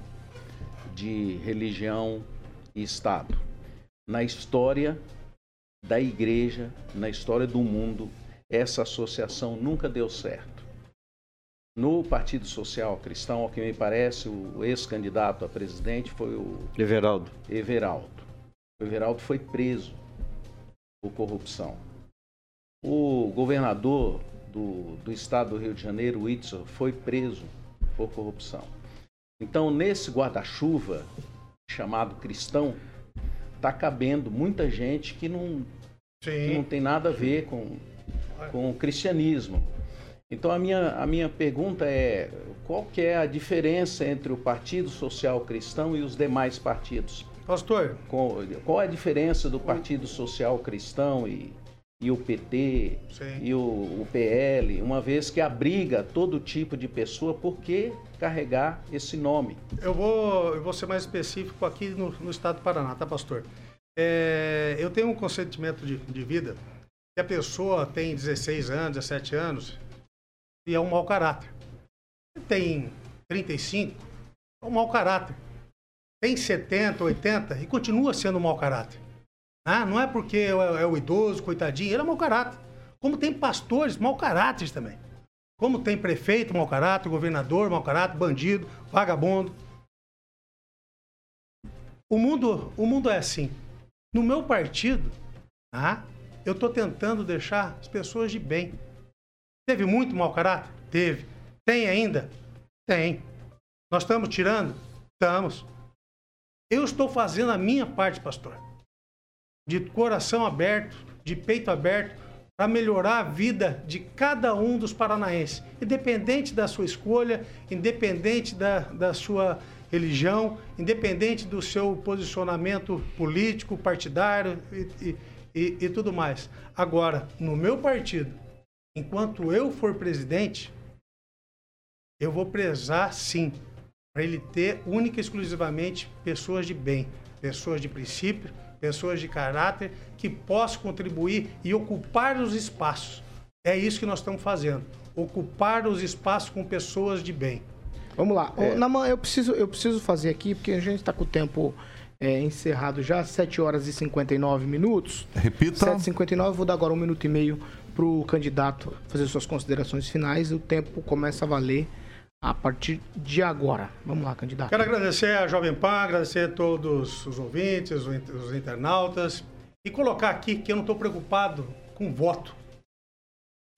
de religião e Estado. Na história da igreja, na história do mundo, essa associação nunca deu certo. No Partido Social Cristão, ao que me parece, o ex-candidato a presidente foi o Everaldo. Everaldo. O Everaldo foi preso por corrupção. O governador do, do estado do Rio de Janeiro, Whitson, foi preso por corrupção. Então, nesse guarda-chuva chamado cristão, está cabendo muita gente que não, que não tem nada a ver com, com o cristianismo. Então, a minha, a minha pergunta é, qual que é a diferença entre o Partido Social Cristão e os demais partidos? Pastor. Qual, qual é a diferença do Partido Social Cristão e, e o PT Sim. e o, o PL, uma vez que abriga todo tipo de pessoa, por que carregar esse nome? Eu vou, eu vou ser mais específico aqui no, no estado do Paraná, tá, pastor? É, eu tenho um consentimento de, de vida que a pessoa tem 16 anos, 17 anos e é um mau caráter. Tem 35, é um mau caráter. Tem 70, 80 e continua sendo um mau caráter. Ah, não é porque é, é o idoso, coitadinho, ele é mau caráter. Como tem pastores mau caráteres também. Como tem prefeito mau caráter, governador mau caráter, bandido, vagabundo. O mundo, o mundo é assim. No meu partido, ah, eu estou tentando deixar as pessoas de bem. Teve muito mau caráter? Teve. Tem ainda? Tem. Nós estamos tirando? Estamos. Eu estou fazendo a minha parte, pastor. De coração aberto, de peito aberto, para melhorar a vida de cada um dos paranaenses, independente da sua escolha, independente da, da sua religião, independente do seu posicionamento político, partidário e, e, e, tudo mais. Agora, no meu partido, enquanto eu for presidente, eu vou prezar sim para ele ter única e exclusivamente pessoas de bem, pessoas de princípio, pessoas de caráter que possam contribuir e ocupar os espaços. É isso que nós estamos fazendo, ocupar os espaços com pessoas de bem. Vamos lá. Ô, Naman, eu preciso, eu preciso fazer aqui, porque a gente está com o tempo é, encerrado já, 7 horas e 59 minutos. Repita. 7h59, vou dar agora um minuto e meio para o candidato fazer suas considerações finais. O tempo começa a valer a partir de agora. Vamos lá, candidato. Quero agradecer a Jovem Pan, agradecer a todos os ouvintes, os in- os internautas e colocar aqui que eu não estou preocupado com voto.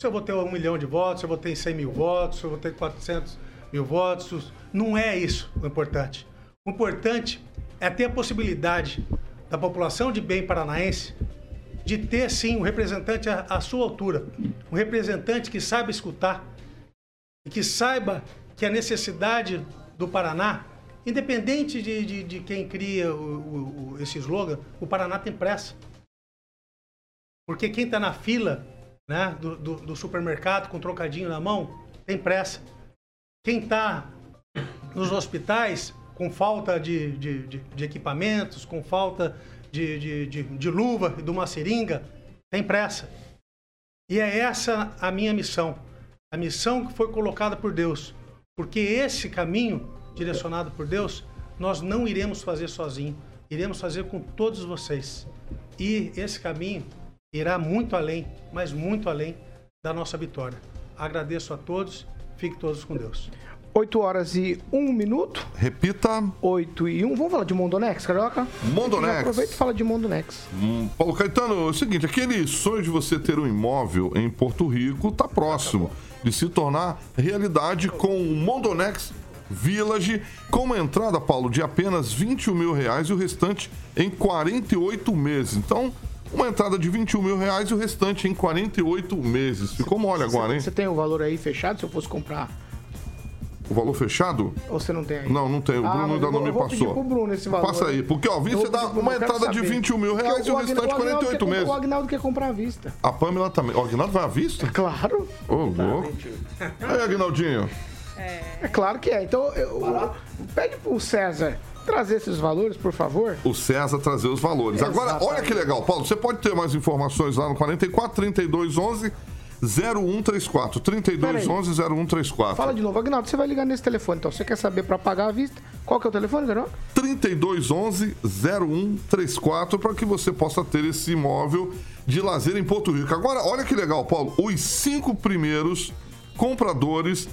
Se eu vou ter um milhão de votos, se eu vou ter 100 mil votos, se eu vou ter 400 mil votos, não é isso o importante. O importante é ter a possibilidade da população de bem paranaense de ter sim um representante à sua altura, um representante que saiba escutar e que saiba que a necessidade do Paraná, independente de, de, de quem cria o, o- esse slogan, o Paraná tem pressa. Porque quem está na fila né, do, do- do supermercado com trocadinho na mão tem pressa. Quem está nos hospitais com falta de, de, de- de equipamentos, com falta de, de luva e de uma seringa, tem pressa. E é essa a minha missão. A missão que foi colocada por Deus. Porque esse caminho direcionado por Deus, nós não iremos fazer sozinho. Iremos fazer com todos vocês. E esse caminho irá muito além, mas muito além da nossa vitória. Agradeço a todos. Fiquem todos com Deus. 8 horas e 1 minuto. Repita. 8 e 1. Vamos falar de Mondonex, Carioca? Mondonex. Aproveita e fala de Mondonex. Hum, Paulo Caetano, é o seguinte, aquele sonho de você ter um imóvel em Porto Rico está próximo de se tornar realidade com o Mondonex Village, com uma entrada, Paulo, de apenas 21 mil reais e o restante em 48 meses. Então, uma entrada de 21 mil reais e o restante em 48 meses. Ficou mole agora, hein? Você tem o valor aí fechado se eu fosse comprar? O valor fechado? Ou você não tem aí? Não, não tem. O Ah, Bruno ainda não me eu vou pedir passou. pro Bruno esse valor. Passa aí, porque ó, vim Eu você dá uma entrada de saber. 21 mil reais e o restante Agnaldo 48 quer- meses. O Agnaldo quer comprar à vista. A Pamela também. O Agnaldo vai à vista? Claro. Ô, louco. Aí, Agnaldinho. É claro que é. Então, eu, pede pro César trazer esses valores, por favor. O César trazer os valores. Agora, Exatamente. olha que legal, Paulo. Você pode ter mais informações lá no 44 32 11 0134. 32 11 0134. Fala de novo. Agnaldo, você vai ligar nesse telefone. Então, você quer saber pra pagar à vista? Qual que é o telefone, Carioca? 3211 0134 para que você possa ter esse imóvel de lazer em Porto Rico. Agora, olha que legal, Paulo. Os cinco primeiros compradores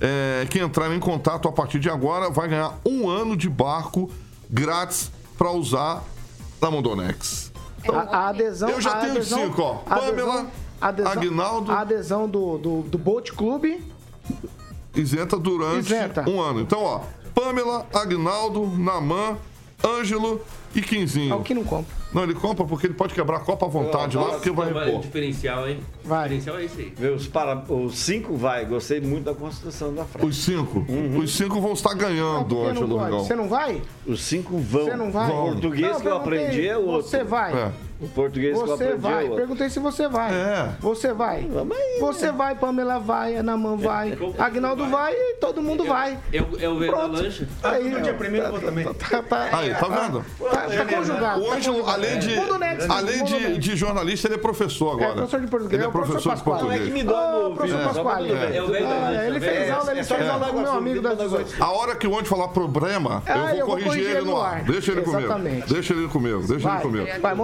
é, que entrarem em contato a partir de agora vai ganhar um ano de barco grátis para usar na Mondonex. a, a adesão. Eu já tenho adesão- cinco, ó. Pamela, adesão, Agnaldo. A adesão do, do, do Boat Club. Isenta durante Isenta. um ano. Então, ó, Pamela, Agnaldo, Naman, Ângelo e Quinzinho. É o que não compra. Não, ele compra porque ele pode quebrar a copa à vontade lá, porque vai repor. diferencial, hein? Vai. O diferencial é esse aí. Meus para... Os cinco vai. Gostei muito da construção da frase. Os cinco. Os cinco vão estar ganhando, Ângelo. Você não vai? Os cinco vão. Você não vai? O português Não, que eu aprendi é o outro. Você vai. É. O português que eu Você aprendi vai. é o. Perguntei se você vai. É. Você vai. Vamos aí, Você vai, Pamela vai, Anaman vai, Agnaldo vai e todo mundo vai. Eu, eu vejo Pronto. lancha. Aí, No dia primeiro eu vou também. tá, tá, Aí, tá vendo? tá, tá conjugado. O tá Ângelo, além de, além Mundo de, de jornalista, ele é professor agora. É, professor de português. Ele é professor de. Não, é que português. me Ô, no professor. Pasquale. É o Ah, ele é o fez aula, ele É só fez aula com meu a amigo das depois 18. A hora que o Ângelo falar problema, Ah, eu vou corrigir ele no ar. Deixa ele comigo. Exatamente. Deixa ele comigo, deixa ele comigo. vai,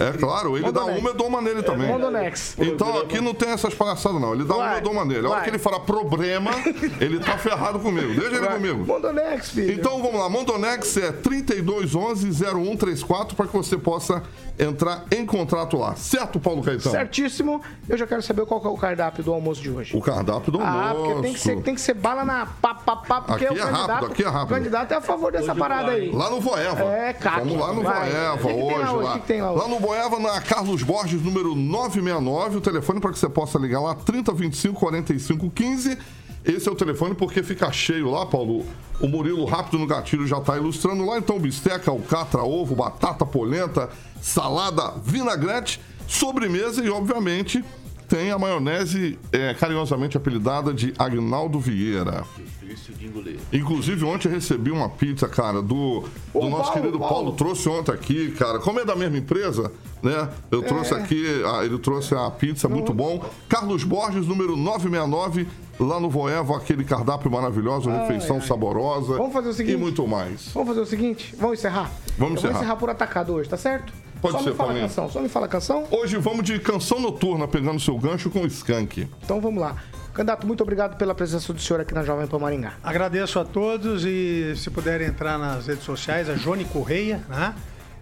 É claro, ele dá Mondonex. uma, eu dou uma nele também. Mondonex. Então aqui não tem essas palhaçadas, não. Ele dá uma, Vai, eu dou uma nele. A hora vai. que ele falar problema, ele tá ferrado comigo. Deixa ele Vai. comigo. Mondonex, filho. Então vamos lá, Mondonex é 3211-0134 para que você possa entrar em contrato lá. Certo, Paulo Caetano? Certíssimo. Eu já quero saber qual que é o cardápio do almoço de hoje. O cardápio do almoço. Ah, porque tem que ser, tem que ser bala na pá, pá, pá, porque Aqui o é rápido, candidato, aqui é rápido. o candidato é a favor dessa parada aí. Lá no Voeva. É, caque. Vamos lá no. Voeva hoje. lá? Lá. O que que tem lá hoje? no Voeva, na Carlos Borges, número 969. O telefone para que você possa ligar lá, 3025 4515. Esse é o telefone porque fica cheio lá, Paulo. O Murilo Rápido no Gatilho já está ilustrando lá. Então, bisteca, alcatra, ovo, batata, polenta, salada, vinagrete, sobremesa e, obviamente, tem a maionese é, carinhosamente apelidada de Agnaldo Vieira. Difícil de engolir. Inclusive, ontem eu recebi uma pizza, cara, do, nosso Paulo, querido Paulo. Paulo. Trouxe ontem aqui, cara. Como é da mesma empresa, né? Eu É. trouxe aqui, ah, ele trouxe a pizza, muito bom. Carlos Borges, número 969, lá no Voeva, aquele cardápio maravilhoso, refeição saborosa. Vamos fazer o seguinte? E muito mais. Vamos fazer o seguinte? Vamos encerrar? Vamos encerrar. encerrar por atacado hoje, tá certo? Pode só ser, me fala Paulinho. canção, só me fala canção. Hoje vamos de canção noturna, pegando seu gancho com o Skank. Então vamos lá. Candidato, muito obrigado pela presença do senhor aqui na Jovem Pan Maringá. Agradeço a todos e se puderem entrar nas redes sociais, a Jone Correia, né?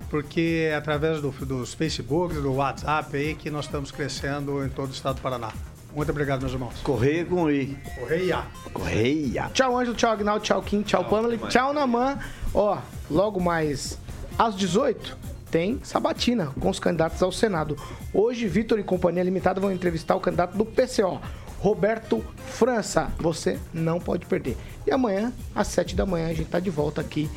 Porque é através do, dos Facebooks, do WhatsApp aí que nós estamos crescendo em todo o estado do Paraná. Muito obrigado, meus irmãos. Correia com I. Correia. Correia. Tchau, Ângelo, tchau, Agnaldo, tchau, Kim, tchau, Pamela, tchau, Naman. Ó, logo mais às 18 tem sabatina com os candidatos ao Senado. Hoje, Vitor e Companhia Limitada vão entrevistar o candidato do PCO, Roberto França. Você não pode perder. E amanhã, às 7 da manhã, a gente tá de volta aqui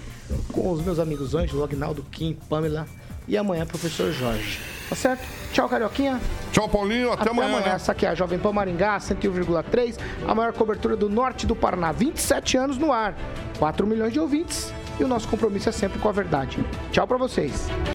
com os meus amigos Ângelo, Agnaldo, Kim, Pamela e amanhã, professor Jorge. Tá certo? Tchau, Carioquinha. Tchau, Paulinho. Até, amanhã. né? Essa aqui é a Jovem Pan Maringá, 101,3, a maior cobertura do norte do Paraná. 27 anos no ar, 4 milhões de ouvintes e o nosso compromisso é sempre com a verdade. Tchau pra vocês.